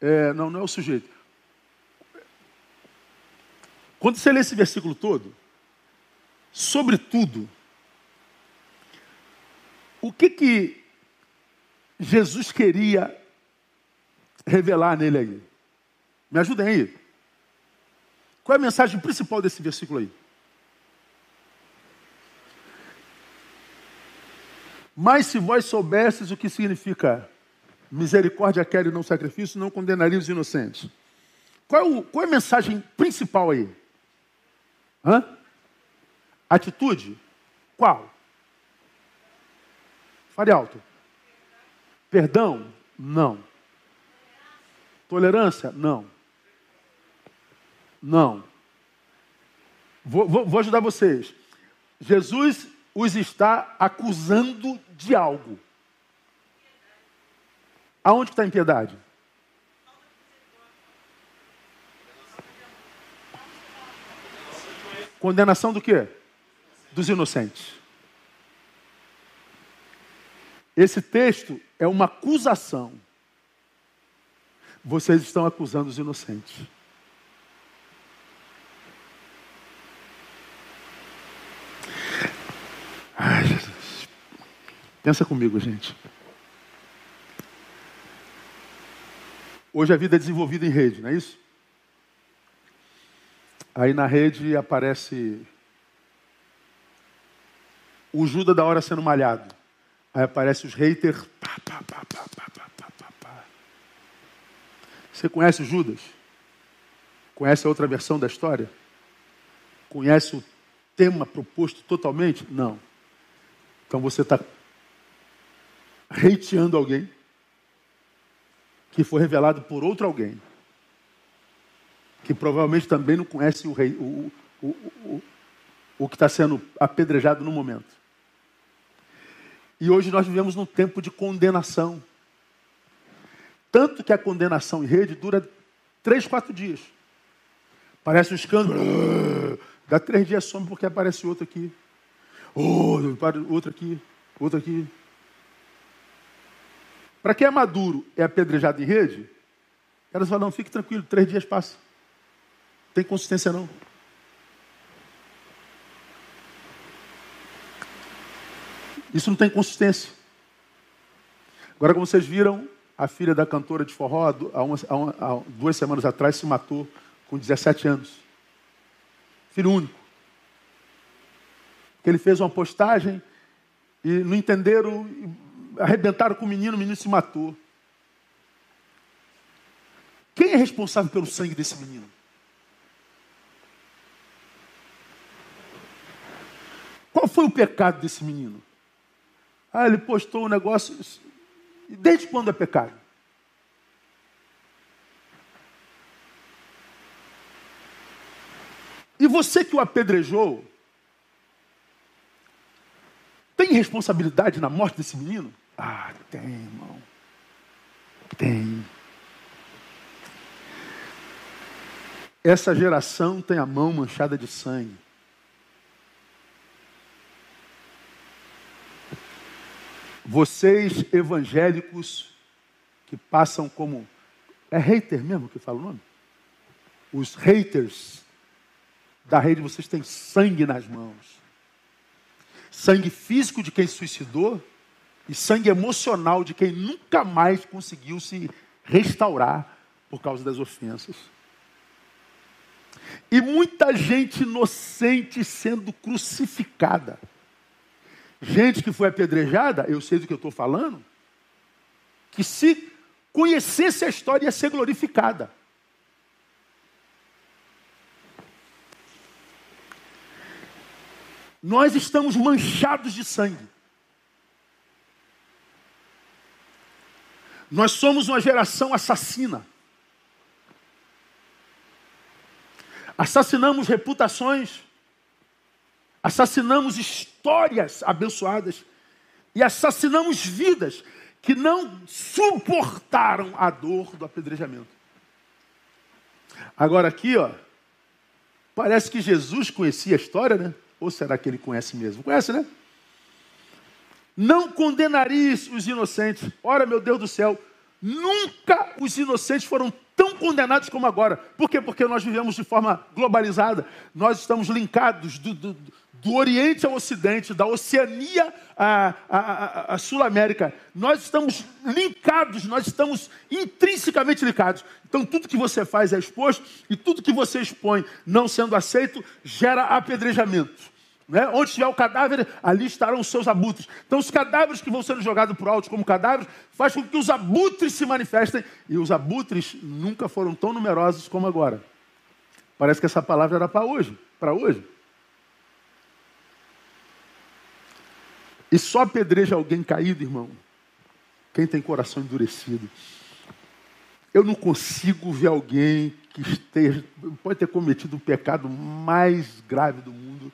é, não, não é o sujeito, quando você lê esse versículo todo, sobretudo, o que que Jesus queria revelar nele aí? Me ajudem aí. Qual é a mensagem principal desse versículo aí? Mas se vós soubesses o que significa misericórdia quer e não sacrifício, não condenaria os inocentes. Qual é, o, qual é a mensagem principal aí? Hã? Atitude? Qual? Fale alto. Perdão? Não. Tolerância? Não. Não. Vou, vou, vou ajudar vocês. Jesus os está acusando de algo. Aonde está a impiedade? Condenação do quê? Dos inocentes. Esse texto é uma acusação. Vocês estão acusando os inocentes. Pensa comigo, gente. Hoje a vida é desenvolvida em rede, não é isso? Aí na rede aparece o Judas da hora sendo malhado. Aí aparece os haters. Pá, pá, pá, pá, pá, pá, pá, pá. Você conhece o Judas? Conhece a outra versão da história? Conhece o tema proposto totalmente? Não. Então você está hateando alguém que foi revelado por outro alguém que provavelmente também não conhece o, rei, o, o, o, o que está sendo apedrejado no momento. E hoje nós vivemos num tempo de condenação. Tanto que a condenação em rede dura três, quatro dias. Parece um escândalo. Dá três dias some porque aparece outro aqui. Oh, outro aqui, outro aqui. Para quem é maduro é apedrejado em rede, elas falam, não, fique tranquilo, três dias passa. Tem consistência não. Isso não tem consistência. Agora, como vocês viram, a filha da cantora de forró, há, uma, há, uma, há duas semanas atrás, se matou com 17 anos. Filho único. Que ele fez uma postagem e não entenderam, arrebentaram com o menino, o menino se matou. Quem é responsável pelo sangue desse menino? Qual foi o pecado desse menino? Ah, ele postou um negócio. Desde quando é pecado? E você que o apedrejou, tem responsabilidade na morte desse menino? Ah, tem, irmão. Tem. Essa geração tem a mão manchada de sangue. Vocês evangélicos que passam como. É hater mesmo que fala o nome? Os haters da rede, vocês têm sangue nas mãos. Sangue físico de quem suicidou e sangue emocional de quem nunca mais conseguiu se restaurar por causa das ofensas. E muita gente inocente sendo crucificada. Gente que foi apedrejada, eu sei do que eu estou falando, que se conhecesse a história ia ser glorificada. Nós estamos manchados de sangue. Nós somos uma geração assassina. Assassinamos reputações, assassinamos histórias abençoadas e assassinamos vidas que não suportaram a dor do apedrejamento. Agora aqui, ó, parece que Jesus conhecia a história, né? Ou será que ele conhece mesmo? Conhece, né? Não condenareis os inocentes. Ora, meu Deus do céu, nunca os inocentes foram tão condenados como agora. Por quê? Porque nós vivemos de forma globalizada. Nós estamos linkados do, do, do Oriente ao Ocidente, da Oceania à, à, à Sul-América. Nós estamos linkados, nós estamos intrinsecamente ligados. Então, tudo que você faz é exposto e tudo que você expõe não sendo aceito gera apedrejamento. Né? Onde estiver o cadáver, ali estarão os seus abutres. Então, os cadáveres que vão sendo jogados por alto como cadáveres, faz com que os abutres se manifestem. E os abutres nunca foram tão numerosos como agora. Parece que essa palavra era para hoje, para hoje. E só apedreja alguém caído, irmão, quem tem coração endurecido. Eu não consigo ver alguém que esteja, pode ter cometido o pecado mais grave do mundo.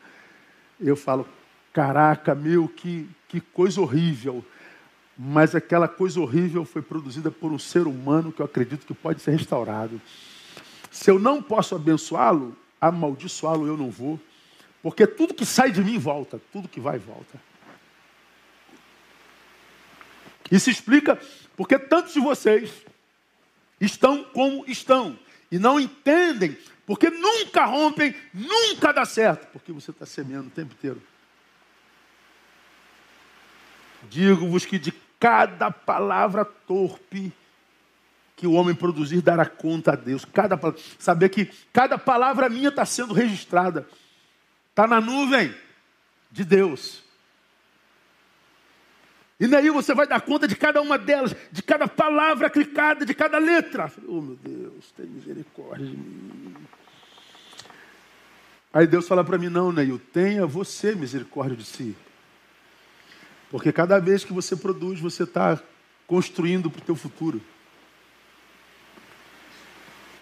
Eu falo, caraca, meu, que, que coisa horrível. Mas aquela coisa horrível foi produzida por um ser humano que eu acredito que pode ser restaurado. Se eu não posso abençoá-lo, amaldiçoá-lo eu não vou. Porque tudo que sai de mim volta, tudo que vai volta. Isso explica porque tantos de vocês estão como estão e não entendem, porque nunca rompem, nunca dá certo, porque você está semeando o tempo inteiro. Digo-vos que de cada palavra torpe que o homem produzir dará conta a Deus. Cada, saber que cada palavra minha está sendo registrada, está na nuvem de Deus. E daí você vai dar conta de cada uma delas, de cada palavra clicada, de cada letra. Oh, meu Deus, tem misericórdia de mim. Aí Deus fala para mim: não, Neil, tenha você misericórdia de si. Porque cada vez que você produz, você está construindo para o teu futuro.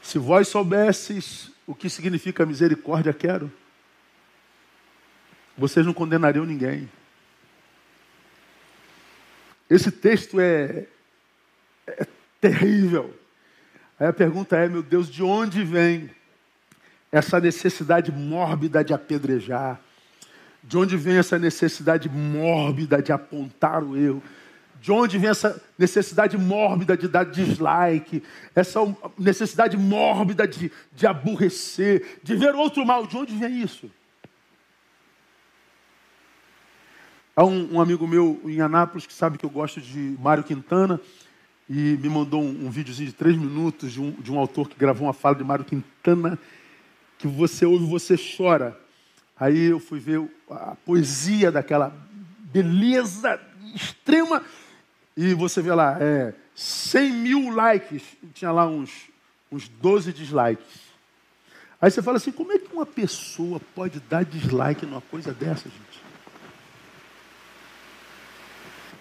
Se vós soubesses o que significa misericórdia, quero, vocês não condenariam ninguém. Esse texto é, é terrível. Aí a pergunta é, meu Deus, de onde vem essa necessidade mórbida de apedrejar? De onde vem essa necessidade mórbida de apontar o erro? De onde vem essa necessidade mórbida de dar dislike? Essa necessidade mórbida de, de aborrecer, de ver outro mal? De onde vem isso? Há um, um, amigo meu em Anápolis que sabe que eu gosto de Mário Quintana e me mandou um, um videozinho de três minutos de um, de um autor que gravou uma fala de Mário Quintana que você ouve você chora. Aí eu fui ver a poesia daquela beleza extrema e você vê lá, é, 100 mil likes, tinha lá uns, uns 12 dislikes. Aí você fala assim, como é que uma pessoa pode dar dislike numa coisa dessa, gente?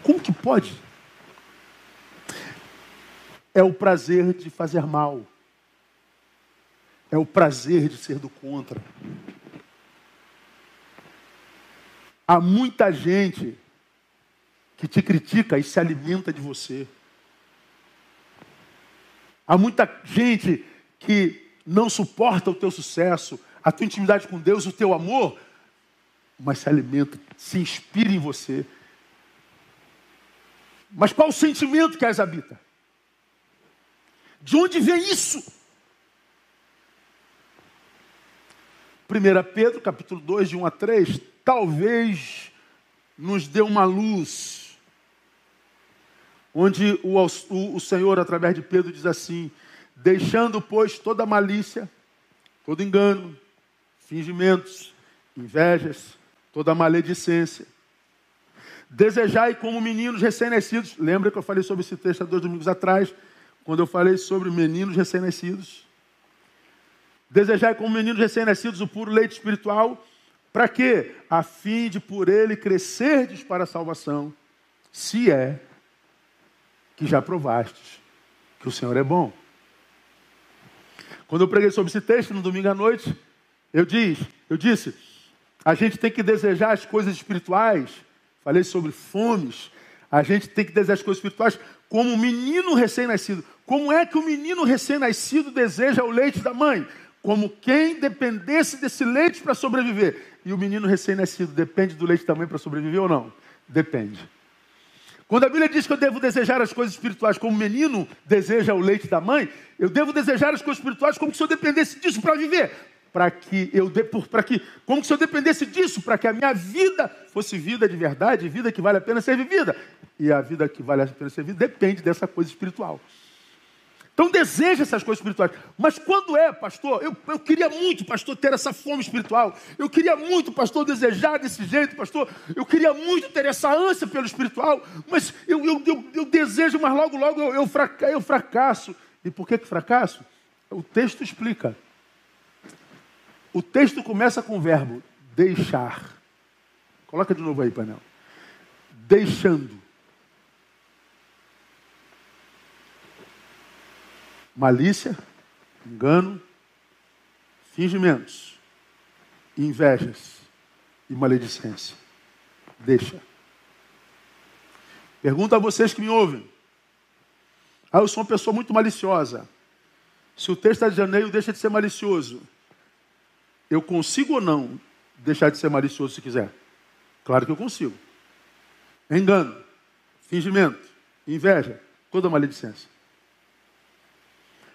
Como que pode? É o prazer de fazer mal. É o prazer de ser do contra. Há muita gente que te critica e se alimenta de você. Há muita gente que não suporta o teu sucesso, a tua intimidade com Deus, o teu amor, mas se alimenta, se inspira em você. Mas qual o sentimento que as habita? De onde vem isso? 1 Pedro, capítulo 2, de 1 a 3, talvez nos dê uma luz, onde o, o, o Senhor, através de Pedro, diz assim: deixando, pois, toda malícia, todo engano, fingimentos, invejas, toda maledicência, Desejai como meninos recém-nascidos. Lembra que eu falei sobre esse texto há dois domingos atrás, quando eu falei sobre meninos recém-nascidos? Desejai como meninos recém-nascidos o puro leite espiritual. Para quê? A fim de por ele crescerdes para a salvação, se é que já provastes que o Senhor é bom. Quando eu preguei sobre esse texto no domingo à noite, eu disse, eu disse, a gente tem que desejar as coisas espirituais falei sobre fomes. A gente tem que desejar as coisas espirituais como um menino recém-nascido. Como é que o menino recém-nascido deseja o leite da mãe? Como quem dependesse desse leite para sobreviver. E o menino recém-nascido depende do leite da mãe para sobreviver ou não? Depende. Quando a Bíblia diz que eu devo desejar as coisas espirituais como o menino deseja o leite da mãe, eu devo desejar as coisas espirituais como se eu dependesse disso para viver para que eu para que como se eu dependesse disso, para que a minha vida fosse vida de verdade, vida que vale a pena ser vivida. E a vida que vale a pena ser vivida depende dessa coisa espiritual. Então deseja essas coisas espirituais. Mas quando é, pastor, eu, eu queria muito, pastor, ter essa fome espiritual. Eu queria muito, pastor, desejar desse jeito, pastor. Eu queria muito ter essa ânsia pelo espiritual. Mas eu, eu, eu, eu desejo, mas logo, logo eu, eu, eu fracasso. E por que, que fracasso? O texto explica. O texto começa com o verbo deixar. Coloca de novo aí, painel. Deixando. Malícia, engano, fingimentos, invejas e maledicência. Deixa. Pergunto a vocês que me ouvem. Ah, eu sou uma pessoa muito maliciosa. Se o texto é de janeiro, deixa de ser malicioso eu consigo ou não deixar de ser malicioso se quiser? Claro que eu consigo. Engano, fingimento, inveja, toda maledicência.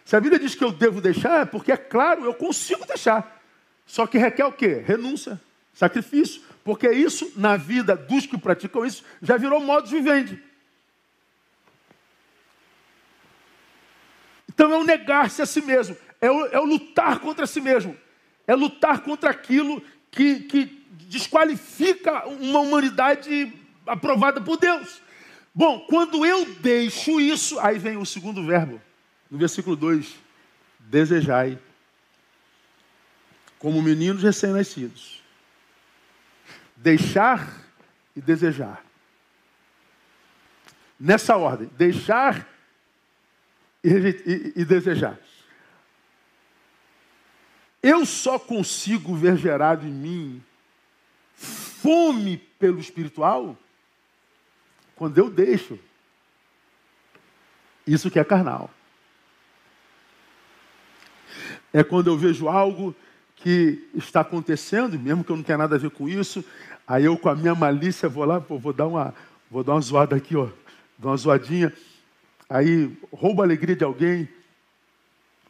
Se a Bíblia diz que eu devo deixar, é porque é claro, eu consigo deixar. Só que requer o quê? Renúncia, sacrifício. Porque isso, na vida dos que praticam isso, já virou modo de vivendi. Então é o negar-se a si mesmo, é o, é o lutar contra si mesmo é lutar contra aquilo que, que desqualifica uma humanidade aprovada por Deus. Bom, quando eu deixo isso, aí vem o segundo verbo, no versículo 2: desejai, como meninos recém-nascidos. Deixar e desejar. Nessa ordem, deixar e, e, e desejar. Eu só consigo ver gerado em mim fome pelo espiritual quando eu deixo isso que é carnal. É quando eu vejo algo que está acontecendo, mesmo que eu não tenha nada a ver com isso, aí eu com a minha malícia vou lá, pô, vou dar uma, vou dar uma zoada aqui, ó, dar uma zoadinha, aí rouba a alegria de alguém.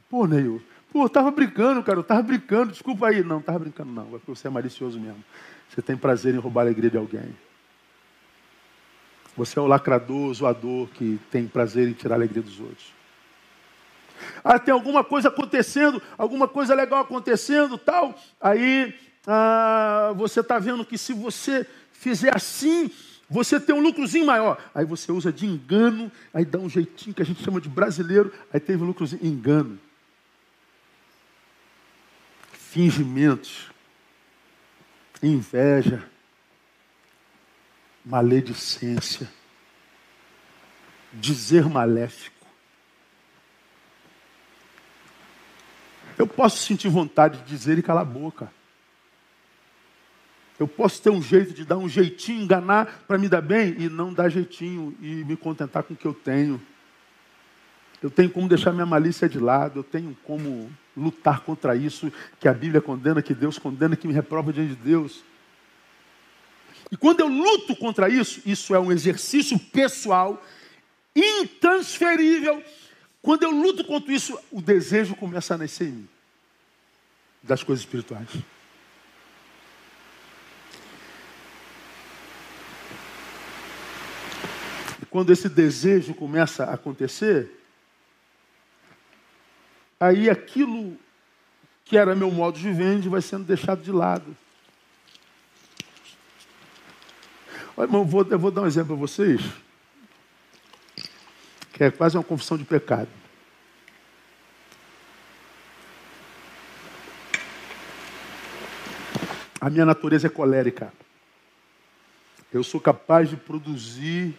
Pô, Neil, pô, eu tava brincando, cara, eu tava brincando, desculpa aí. Não, tava brincando não, é porque você é malicioso mesmo. Você tem prazer em roubar a alegria de alguém. Você é o lacrador, o zoador que tem prazer em tirar a alegria dos outros. Ah, tem alguma coisa acontecendo, alguma coisa legal acontecendo, tal. Aí ah, você está vendo que se você fizer assim, você tem um lucrozinho maior. Aí você usa de engano, aí dá um jeitinho que a gente chama de brasileiro, aí teve um lucrozinho. Engano. Fingimentos. Inveja maledicência, dizer maléfico. Eu posso sentir vontade de dizer e calar a boca. Eu posso ter um jeito de dar um jeitinho, enganar para me dar bem e não dar jeitinho e me contentar com o que eu tenho. Eu tenho como deixar minha malícia de lado, eu tenho como lutar contra isso que a Bíblia condena, que Deus condena, que me reprova diante de Deus. E quando eu luto contra isso, isso é um exercício pessoal, intransferível. Quando eu luto contra isso, o desejo começa a nascer em mim das coisas espirituais. E quando esse desejo começa a acontecer, aí aquilo que era meu modo de vende vai sendo deixado de lado. Olha, irmão, eu vou, eu vou dar um exemplo para vocês, que é quase uma confissão de pecado. A minha natureza é colérica. Eu sou capaz de produzir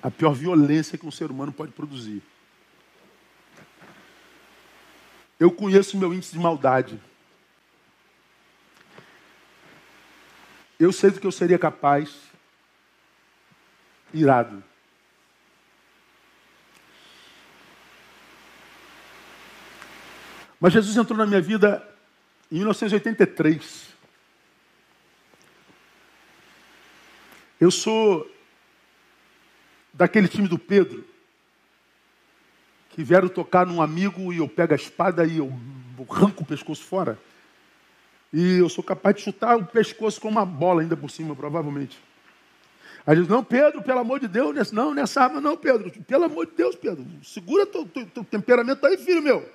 a pior violência que um ser humano pode produzir. Eu conheço meu índice de maldade. Eu sei do que eu seria capaz. Irado. Mas Jesus entrou na minha vida em 1983. Eu sou daquele time do Pedro, que vieram tocar num amigo e eu pego a espada e eu arranco o pescoço fora. E eu sou capaz de chutar o pescoço com uma bola ainda por cima, provavelmente. Aí diz, não, Pedro, pelo amor de Deus, não, nessa arma não, Pedro. Pelo amor de Deus, Pedro, segura teu, teu, teu temperamento aí, filho meu.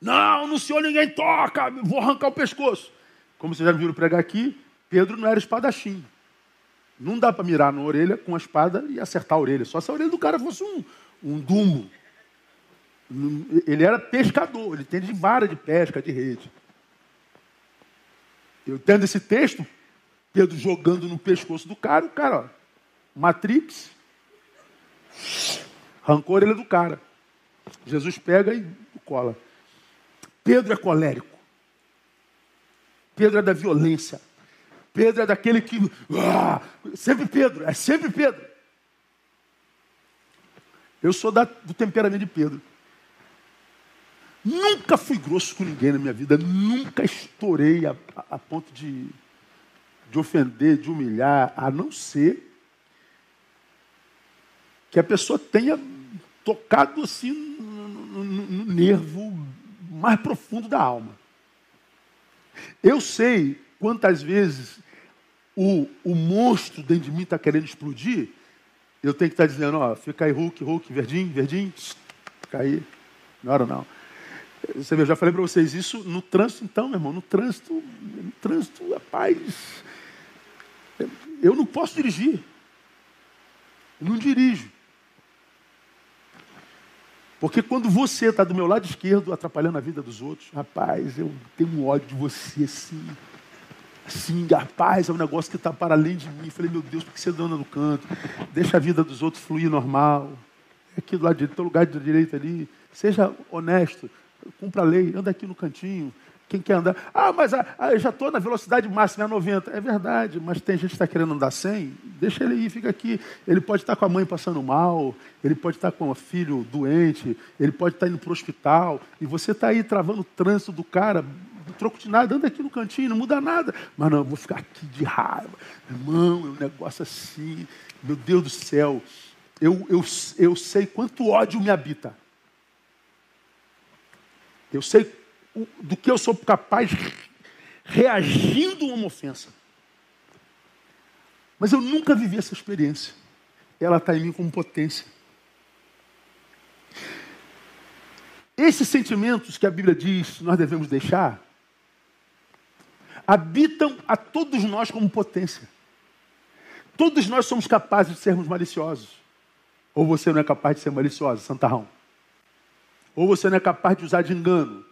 Não, no senhor ninguém toca, vou arrancar o pescoço. Como vocês já viram pregar aqui, Pedro não era espadachim. Não dá para mirar na orelha com a espada e acertar a orelha. Só se a orelha do cara fosse um, um dumbo. Ele era pescador, ele tem de vara de pesca, de rede. Eu tendo esse texto, Pedro jogando no pescoço do cara, o cara, ó, Matrix, arrancou a orelha do cara. Jesus pega e cola. Pedro é colérico. Pedro é da violência. Pedro é daquele que. Ah, sempre Pedro, é sempre Pedro. Eu sou da, do temperamento de Pedro. Nunca fui grosso com ninguém na minha vida, nunca estourei a, a, a ponto de, de ofender, de humilhar, a não ser que a pessoa tenha tocado assim no, no, no nervo mais profundo da alma. Eu sei quantas vezes o, o monstro dentro de mim está querendo explodir, eu tenho que estar tá dizendo, ó, fica aí, Hulk, Hulk, verdinho, verdinho, fica aí, não hora não. Você vê, eu já falei para vocês isso no trânsito, então, meu irmão. No trânsito, no trânsito, rapaz. Eu não posso dirigir. Eu não dirijo. Porque quando você está do meu lado esquerdo, atrapalhando a vida dos outros, rapaz, eu tenho um ódio de você assim. Assim, rapaz, é um negócio que está para além de mim. Eu falei, meu Deus, por que você anda no canto? Deixa a vida dos outros fluir normal. Aqui do lado direito, teu lugar de direita ali. Seja honesto, cumpra a lei, anda aqui no cantinho. Quem quer andar? Ah, mas ah, eu já estou na velocidade máxima, é 90. É verdade, mas tem gente que está querendo andar 100. Deixa ele ir, fica aqui. Ele pode estar com a mãe passando mal, ele pode estar com o filho doente, ele pode estar indo para o hospital. E você está aí travando o trânsito do cara, troco de nada, anda aqui no cantinho, não muda nada. Mas não, eu vou ficar aqui de raiva. Irmão, é um negócio assim. Meu Deus do céu. Eu, eu, eu sei quanto ódio me habita. Eu sei do que eu sou capaz reagindo a uma ofensa. Mas eu nunca vivi essa experiência. Ela está em mim como potência. Esses sentimentos que a Bíblia diz nós devemos deixar, habitam a todos nós como potência. Todos nós somos capazes de sermos maliciosos. Ou você não é capaz de ser maliciosa, santarrão. Ou você não é capaz de usar de engano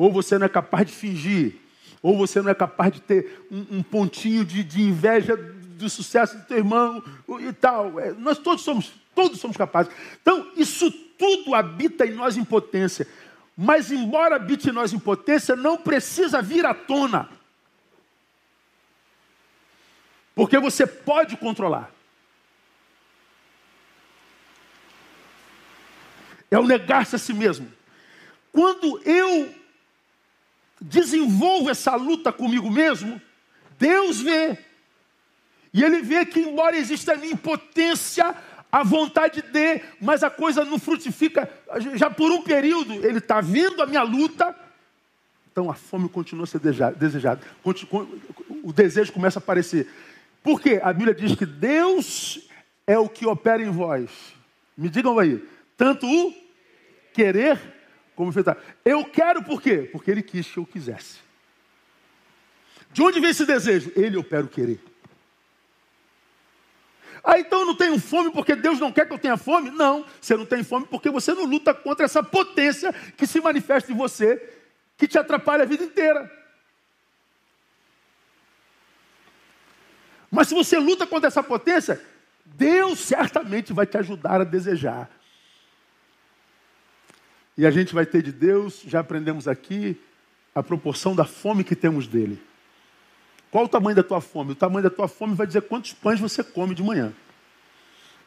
ou você não é capaz de fingir, ou você não é capaz de ter um, um pontinho de, de, inveja do sucesso do teu irmão e tal. É, nós todos somos, todos somos capazes. Então, isso tudo habita em nós em potência. Mas, embora habite em nós em potência, não precisa vir à tona. Porque você pode controlar. É o negar-se a si mesmo. Quando eu desenvolvo essa luta comigo mesmo, Deus vê. E Ele vê que, embora exista a minha impotência, a vontade de, mas a coisa não frutifica, já por um período, Ele está vendo a minha luta, então a fome continua a ser desejada. O desejo começa a aparecer. Por quê? A Bíblia diz que Deus é o que opera em vós. Me digam aí, tanto o querer como enfrentar. Eu quero por quê? Porque ele quis que eu quisesse. De onde vem esse desejo? Ele opera o querer. Ah, então eu não tenho fome porque Deus não quer que eu tenha fome? Não, você não tem fome porque você não luta contra essa potência que se manifesta em você, que te atrapalha a vida inteira. Mas se você luta contra essa potência, Deus certamente vai te ajudar a desejar. E a gente vai ter de Deus, já aprendemos aqui, a proporção da fome que temos dele. Qual o tamanho da tua fome? O tamanho da tua fome vai dizer quantos pães você come de manhã.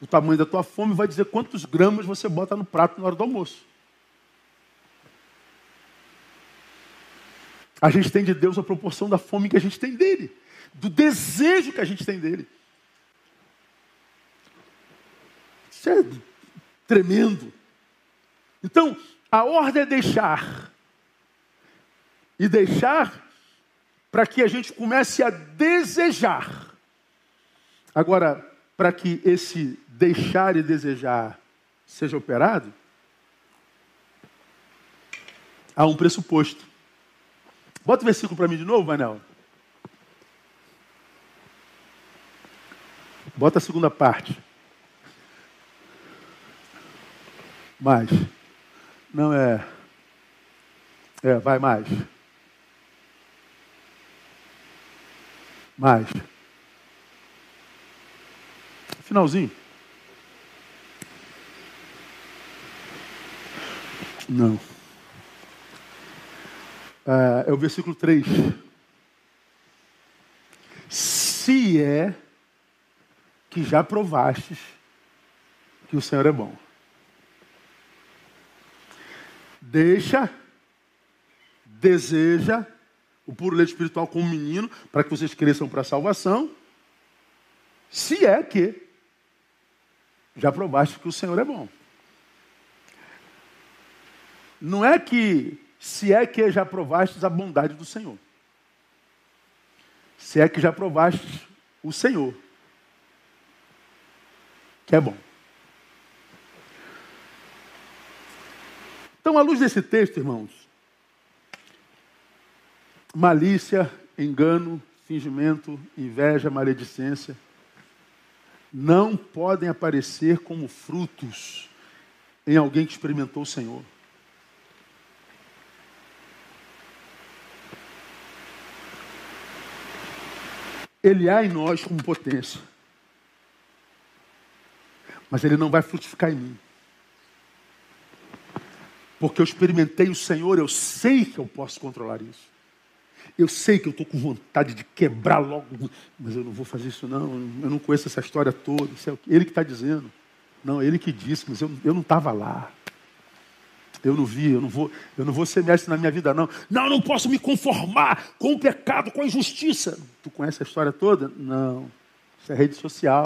O tamanho da tua fome vai dizer quantos gramas você bota no prato na hora do almoço. A gente tem de Deus a proporção da fome que a gente tem dele, do desejo que a gente tem dele. Isso é tremendo. Então, a ordem é deixar. E deixar para que a gente comece a desejar. Agora, para que esse deixar e desejar seja operado, há um pressuposto. Bota o versículo para mim de novo, Manel. Bota a segunda parte. Mais. Não é. É, vai mais. Mais. Finalzinho. Não. É, é o versículo 3. Se é que já provastes que o Senhor é bom deixa, deseja o puro leite espiritual como menino, para que vocês cresçam para a salvação, se é que já provaste que o Senhor é bom. Não é que se é que já provastes a bondade do Senhor. Se é que já provastes o Senhor, que é bom. Então, à luz desse texto, irmãos, malícia, engano, fingimento, inveja, maledicência, não podem aparecer como frutos em alguém que experimentou o Senhor. Ele há em nós como potência. Mas ele não vai frutificar em mim. Porque eu experimentei o Senhor, eu sei que eu posso controlar isso. Eu sei que eu estou com vontade de quebrar logo, mas eu não vou fazer isso não. Eu não conheço essa história toda. Isso é ele que está dizendo. Não, ele que disse, mas eu, eu não estava lá. Eu não vi, eu não vou, eu não vou ser mestre na minha vida, não. Não, eu não posso me conformar com o pecado, com a injustiça. Tu conhece a história toda? Não. Isso é rede social.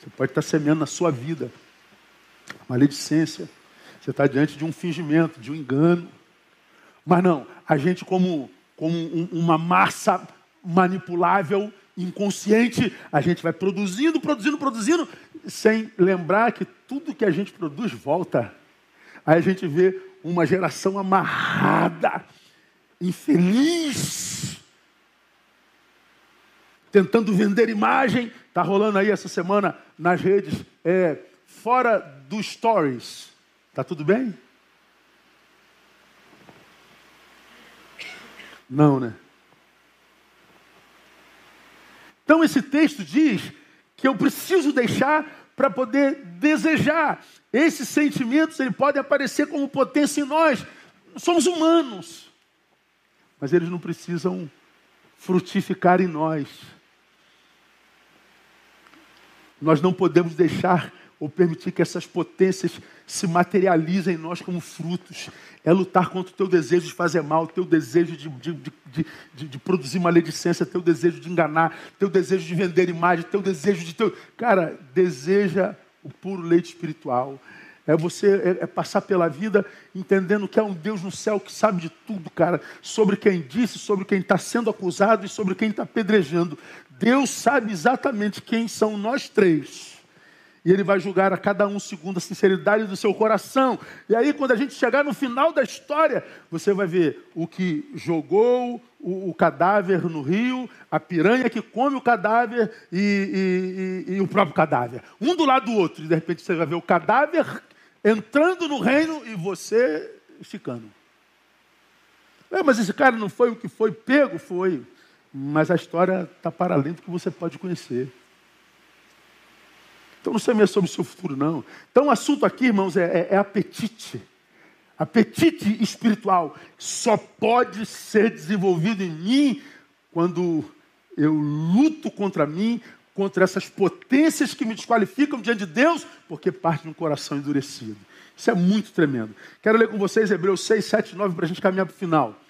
Você pode estar semeando na sua vida. Maledicência. Você está diante de um fingimento, de um engano. Mas não, a gente como, como um, uma massa manipulável, inconsciente, a gente vai produzindo, produzindo, produzindo, sem lembrar que tudo que a gente produz volta. Aí a gente vê uma geração amarrada, infeliz, tentando vender imagem. Está rolando aí essa semana nas redes, é, fora dos stories. Tá tudo bem? Não, né? Então esse texto diz que eu preciso deixar para poder desejar. Esses sentimentos ele podem aparecer como potência em nós. Somos humanos. Mas eles não precisam frutificar em nós. Nós não podemos deixar ou permitir que essas potências se materializem em nós como frutos. É lutar contra o teu desejo de fazer mal, o teu desejo de, de, de, de, produzir maledicência, teu desejo de enganar, teu desejo de vender imagem, teu desejo de teu. Cara, deseja o puro leite espiritual. É você é, é passar pela vida entendendo que há um Deus no céu que sabe de tudo, cara, sobre quem disse, sobre quem está sendo acusado e sobre quem está apedrejando. Deus sabe exatamente quem são nós três e ele vai julgar a cada um segundo a sinceridade do seu coração. E aí, quando a gente chegar no final da história, você vai ver o que jogou o, o cadáver no rio, a piranha que come o cadáver e, e, e, e, o próprio cadáver. Um do lado do outro. E de repente você vai ver o cadáver entrando no reino e você ficando. É, mas esse cara não foi o que foi pego? Foi. Mas a história está para além do que você pode conhecer. Então não semeia sobre o seu futuro, não. Então o assunto aqui, irmãos, é, é, é apetite. Apetite espiritual só pode ser desenvolvido em mim quando eu luto contra mim, contra essas potências que me desqualificam diante de Deus, porque parte de um coração endurecido. Isso é muito tremendo. Quero ler com vocês Hebreus 6, 7, 9 para a gente caminhar para o final.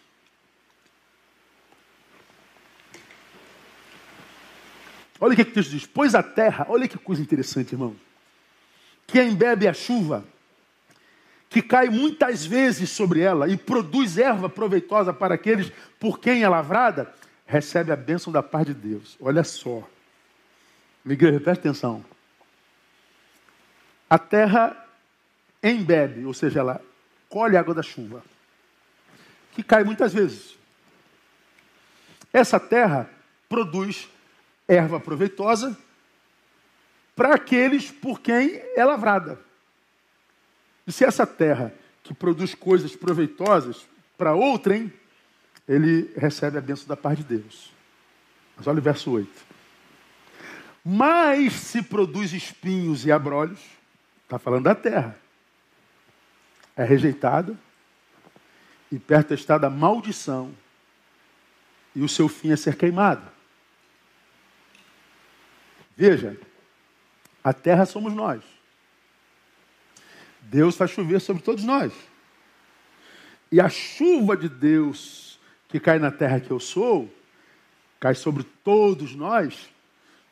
Olha o que, texto diz: Pois a terra, olha que coisa interessante, irmão. Que embebe a chuva, que cai muitas vezes sobre ela e produz erva proveitosa para aqueles por quem é lavrada, recebe a bênção da paz de Deus. Olha só. Minha igreja, presta atenção. A terra embebe, ou seja, ela colhe a água da chuva, que cai muitas vezes. Essa terra produz erva proveitosa para aqueles por quem é lavrada. E se essa terra que produz coisas proveitosas para outrem, ele recebe a bênção da paz de Deus. Mas olha o verso 8. Mas se produz espinhos e abrolhos, está falando da terra, é rejeitada e perto está da maldição, e o seu fim é ser queimado. Veja, a terra somos nós. Deus faz chover sobre todos nós. E a chuva de Deus que cai na terra que eu sou, cai sobre todos nós,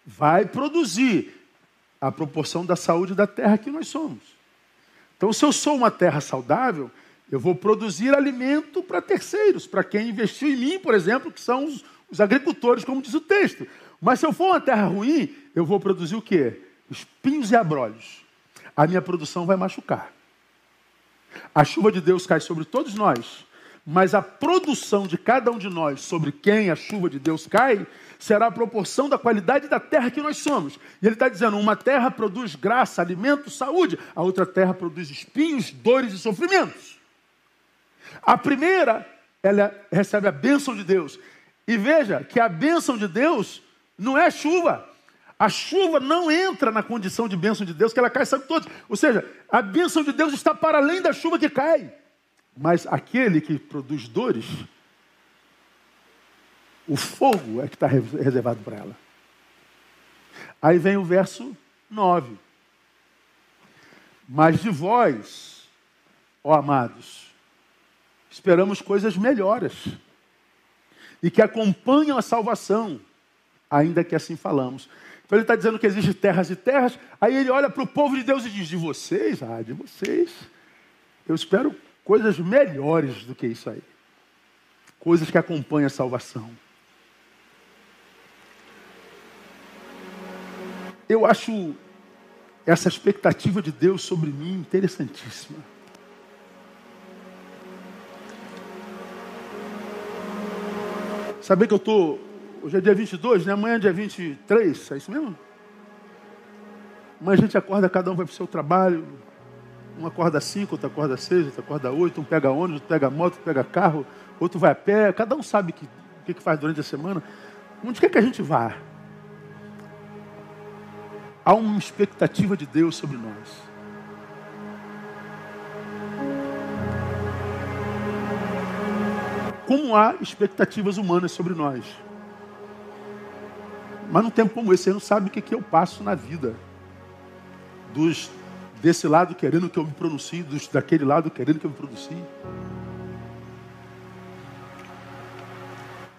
vai produzir a proporção da saúde da terra que nós somos. Então, se eu sou uma terra saudável, eu vou produzir alimento para terceiros, para quem investiu em mim, por exemplo, que são os, os agricultores, como diz o texto. Mas se eu for uma terra ruim, eu vou produzir o quê? Espinhos e abrolhos. A minha produção vai machucar. A chuva de Deus cai sobre todos nós, Mas a produção de cada um de nós sobre quem a chuva de Deus cai será a proporção da qualidade da terra que nós somos. E ele está dizendo: uma terra produz graça, alimento, saúde, a outra terra produz espinhos, dores e sofrimentos. A primeira, ela recebe a bênção de Deus. E veja que a bênção de Deus não é chuva. A chuva não entra na condição de bênção de Deus, que ela cai sobre todos. Ou seja, a bênção de Deus está para além da chuva que cai. Mas aquele que produz dores, o fogo é que está reservado para ela. Aí vem o verso 9. Mas de vós, ó amados, esperamos coisas melhores e que acompanham a salvação, ainda que assim falamos. Então ele está dizendo que existem terras e terras, aí ele olha para o povo de Deus e diz: De vocês, ah, de vocês, eu espero coisas melhores do que isso aí. Coisas que acompanham a salvação. Eu acho essa expectativa de Deus sobre mim interessantíssima. Saber que eu estou. Hoje é dia 22, né? Amanhã é dia 23, é isso mesmo? Amanhã a gente acorda, cada um vai para o seu trabalho, um acorda cinco, outro acorda seis, outro acorda oito, um pega ônibus, outro pega moto, outro pega carro, outro vai a pé. Cada um sabe que, o que, que faz durante a semana. Onde quer que a gente vá? Há uma expectativa de Deus sobre nós. Como há expectativas humanas sobre nós. Mas num tempo como esse, você não sabe o que, que eu passo na vida. Dos desse lado querendo que eu me pronuncie, dos, daquele lado querendo que eu me pronuncie.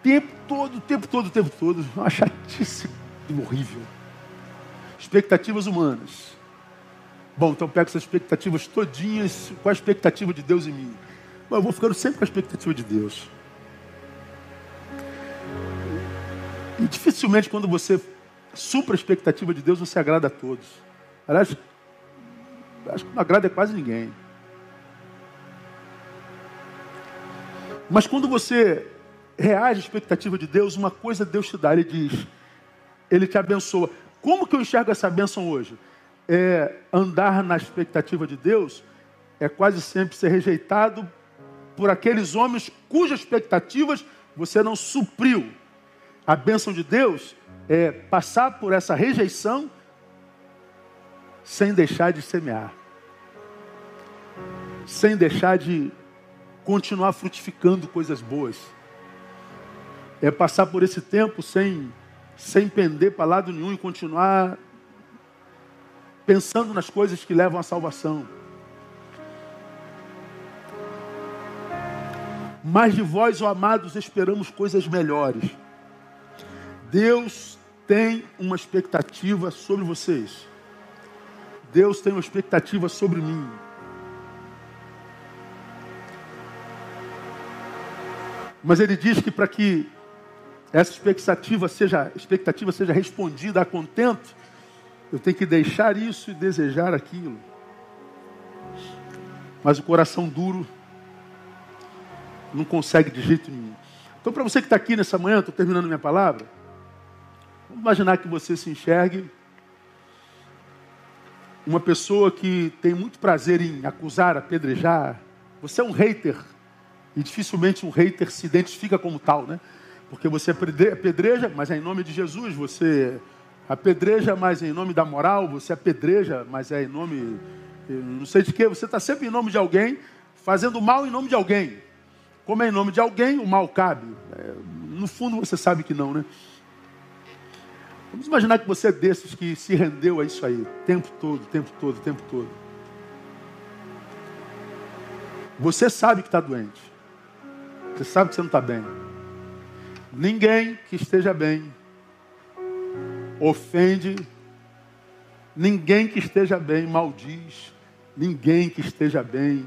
Tempo todo, tempo todo, tempo todo. Uma chatice horrível. Expectativas humanas. Bom, então pego essas expectativas todinhas, qual a expectativa de Deus em mim? Bom, eu vou ficando sempre com a expectativa de Deus. E dificilmente quando você supra a expectativa de Deus, você agrada a todos. Aliás, acho que não agrada quase ninguém. Mas quando você reage à expectativa de Deus, uma coisa Deus te dá, Ele diz, Ele te abençoa. Como que eu enxergo essa bênção hoje? É andar na expectativa de Deus é quase sempre ser rejeitado por aqueles homens cujas expectativas você não supriu. A bênção de Deus é passar por essa rejeição sem deixar de semear, sem deixar de continuar frutificando coisas boas. É passar por esse tempo sem, sem pender para lado nenhum e continuar pensando nas coisas que levam à salvação. Mas de vós, ó amados, esperamos coisas melhores. Deus tem uma expectativa sobre vocês. Deus tem uma expectativa sobre mim. Mas ele diz que para que essa expectativa seja, expectativa seja respondida a contento, eu tenho que deixar isso e desejar aquilo. Mas o coração duro não consegue de jeito nenhum. Então, para você que está aqui nessa manhã, estou terminando minha palavra. Vamos imaginar que você se enxergue uma pessoa que tem muito prazer em acusar, apedrejar. Você é um hater. E dificilmente um hater se identifica como tal, né? Porque você apedreja, mas é em nome de Jesus. Você apedreja, mas é em nome da moral. Você apedreja, mas é em nome, não sei de quê. Você está sempre em nome de alguém, fazendo mal em nome de alguém. Como é em nome de alguém, o mal cabe. É, no fundo você sabe que não, né? Vamos imaginar que você é desses que se rendeu a isso aí, tempo todo, tempo todo, tempo todo. Você sabe que está doente. Você sabe que você não está bem. Ninguém que esteja bem ofende. Ninguém que esteja bem maldiz. Ninguém que esteja bem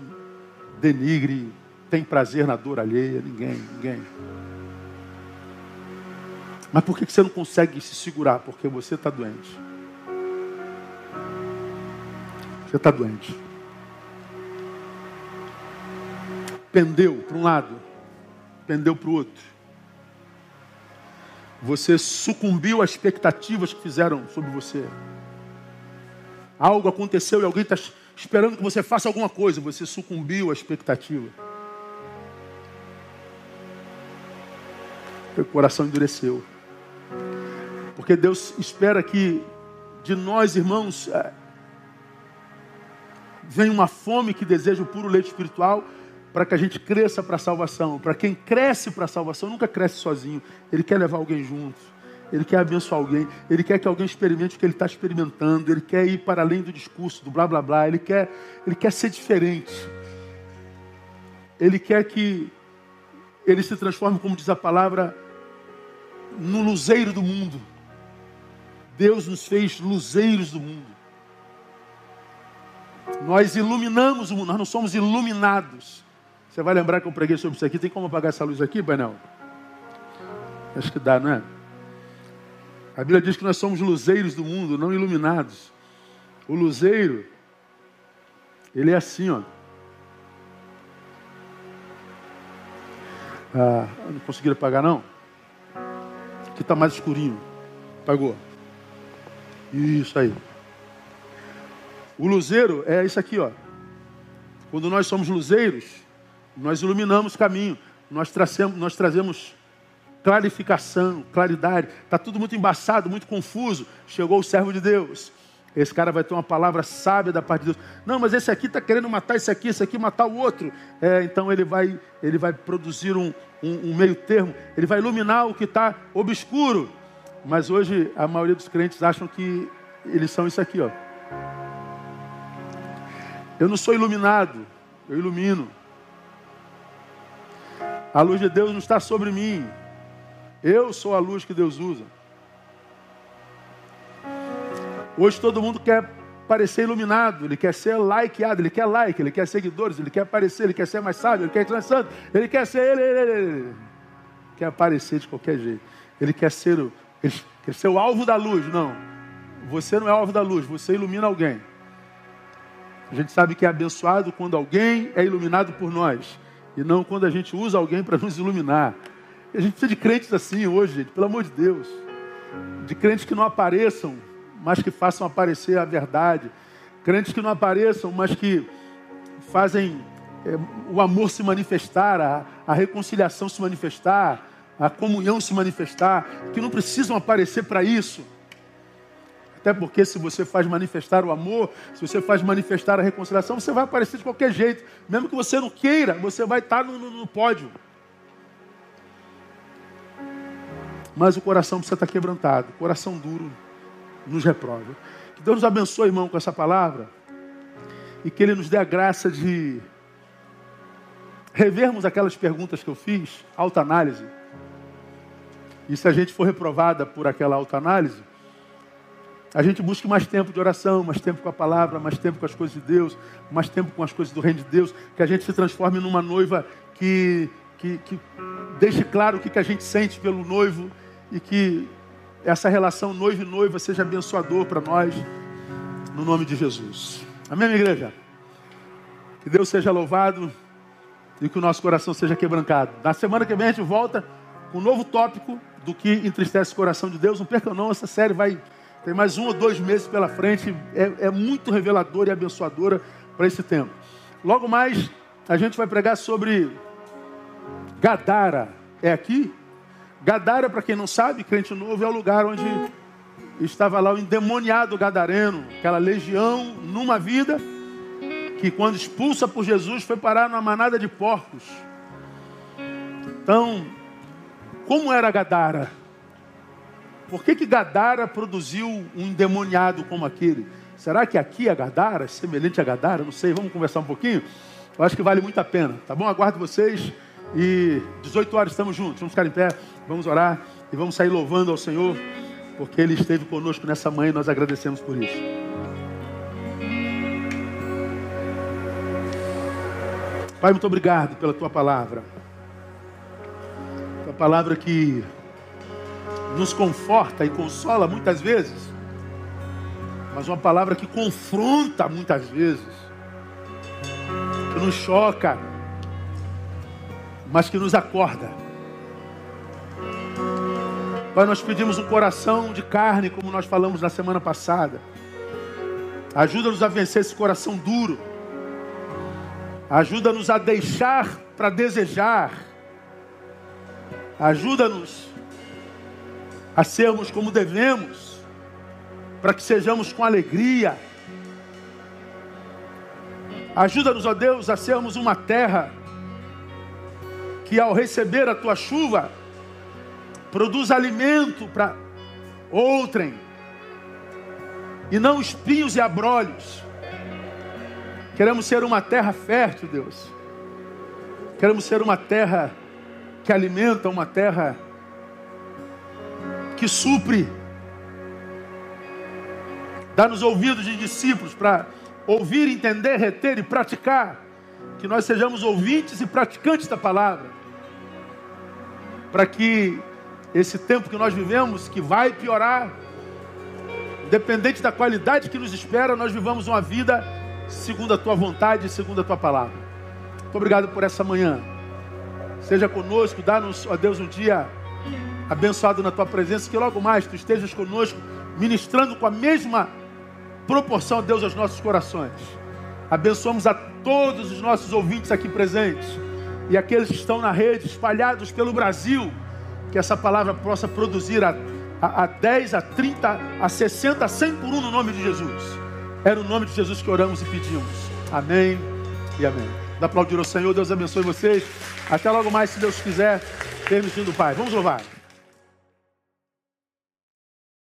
denigre, tem prazer na dor alheia. Ninguém, ninguém. Mas por que você não consegue se segurar? Porque você está doente. Você está doente. Pendeu para um lado. pendeu para o outro. Você sucumbiu às expectativas que fizeram sobre você. Algo aconteceu e alguém está esperando que você faça alguma coisa. Você sucumbiu à expectativa. O coração endureceu. Porque Deus espera que de nós, irmãos, é, venha uma fome que deseja o puro leite espiritual para que a gente cresça para a salvação. Para quem cresce para a salvação, nunca cresce sozinho. Ele quer levar alguém junto. Ele quer abençoar alguém. Ele quer que alguém experimente o que ele está experimentando. Ele quer ir para além do discurso, do blá blá blá. Ele quer, ele quer ser diferente. Ele quer que ele se transforme, como diz a palavra, no luzeiro do mundo. Deus nos fez luzeiros do mundo. Nós iluminamos o mundo, nós não somos iluminados. Você vai lembrar que eu preguei sobre isso aqui. Tem como apagar essa luz aqui, Banel? Acho que dá, não é? A Bíblia diz que nós somos luzeiros do mundo, não iluminados. O luzeiro, ele é assim, ó. Ah, não conseguiram apagar, não? Aqui está mais escurinho. Apagou. Isso aí. O luzeiro é isso aqui, ó. Quando nós somos luzeiros, nós iluminamos caminho, nós trazemos, nós trazemos clarificação, claridade. Está tudo muito embaçado, muito confuso. Chegou o servo de Deus. Esse cara vai ter uma palavra sábia da parte de Deus. Não, mas esse aqui está querendo matar esse aqui, esse aqui matar o outro. É, então ele vai, ele vai produzir um, um, um meio termo. Ele vai iluminar o que está obscuro. Mas hoje a maioria dos crentes acham que eles são isso aqui, ó. Eu não sou iluminado, eu ilumino. A luz de Deus não está sobre mim. Eu sou a luz que Deus usa. Hoje todo mundo quer parecer iluminado, ele quer ser likeado, ele quer like, ele quer seguidores, ele quer aparecer, ele quer ser mais sábio, ele quer ser mais santo, ele quer ser ele, ele, ele, ele. quer aparecer de qualquer jeito. Ele quer ser o, quer ser o alvo da luz. Não, você não é alvo da luz, você ilumina alguém. A gente sabe que é abençoado quando alguém é iluminado por nós e não quando a gente usa alguém para nos iluminar. A gente precisa de crentes assim hoje, gente, pelo amor de Deus. De crentes que não apareçam, mas que façam aparecer a verdade. Crentes que não apareçam, mas que fazem é, o amor se manifestar, a, a reconciliação se manifestar, a comunhão se manifestar, que não precisam aparecer para isso até porque se você faz manifestar o amor, se você faz manifestar a reconciliação, você vai aparecer de qualquer jeito. Mesmo que você não queira, você vai estar no, no, no pódio. Mas o coração precisa estar quebrantado. O coração duro nos reprova. Que Deus nos abençoe, irmão, com essa palavra. E que Ele nos dê a graça de revermos aquelas perguntas que eu fiz, alta análise. E se a gente for reprovada por aquela alta análise, a gente busca mais tempo de oração, mais tempo com a palavra, mais tempo com as coisas de Deus, mais tempo com as coisas do reino de Deus, que a gente se transforme numa noiva que, que, que deixe claro o que, que a gente sente pelo noivo e que essa relação noivo e noiva seja abençoador para nós, no nome de Jesus. Amém, minha igreja? Que Deus seja louvado e que o nosso coração seja quebrantado. Na semana que vem a gente volta com um novo tópico do que entristece o coração de Deus. Não perca não, essa série vai tem mais um ou dois meses pela frente. É, é muito reveladora e abençoadora para esse tempo. Logo mais, a gente vai pregar sobre Gadara. É aqui? Gadara, para quem não sabe, crente novo, é o lugar onde estava lá o endemoniado gadareno, aquela legião numa vida que, quando expulsa por Jesus, foi parar numa manada de porcos. Então, como era Gadara? Por que, que Gadara produziu um endemoniado como aquele? Será que aqui a Gadara é semelhante a Gadara? Não sei, vamos conversar um pouquinho? Eu acho que vale muito a pena, tá bom? Aguardo vocês e 18 horas estamos juntos. Vamos ficar em pé, vamos orar e vamos sair louvando ao Senhor, porque Ele esteve conosco nessa manhã e nós agradecemos por isso. Pai, muito obrigado pela tua palavra. Palavra que nos conforta e consola muitas vezes, mas uma palavra que confronta muitas vezes, que nos choca, mas que nos acorda. Pai, nós pedimos um coração de carne, como nós falamos na semana passada. Ajuda-nos a vencer esse coração duro. Ajuda-nos a deixar para desejar. Ajuda-nos a sermos como devemos, para que sejamos com alegria. Ajuda-nos, ó Deus, a sermos uma terra que, ao receber a tua chuva, produz alimento para outrem, e não espinhos e abrolhos. Queremos ser uma terra fértil, Deus. Queremos ser uma terra que alimenta, uma terra que supre. Dá-nos ouvidos de discípulos para ouvir, entender, reter e praticar. Que nós sejamos ouvintes e praticantes da palavra. Para que esse tempo que nós vivemos, que vai piorar, independente da qualidade que nos espera, nós vivamos uma vida segundo a tua vontade e segundo a tua palavra. Muito obrigado por essa manhã. Seja conosco, dá-nos, ó Deus, um dia abençoado na tua presença, que logo mais tu estejas conosco, ministrando com a mesma proporção, Deus, aos nossos corações. Abençoamos a todos os nossos ouvintes aqui presentes e aqueles que estão na rede, espalhados pelo Brasil, que essa palavra possa produzir a, a, a 10, a 30, a 60, a 100 por um no nome de Jesus. É no nome de Jesus que oramos e pedimos. Amém e amém. Dá aplaudir ao Senhor, Deus abençoe vocês. Até logo mais, se Deus quiser, permitindo o Pai. Vamos louvar.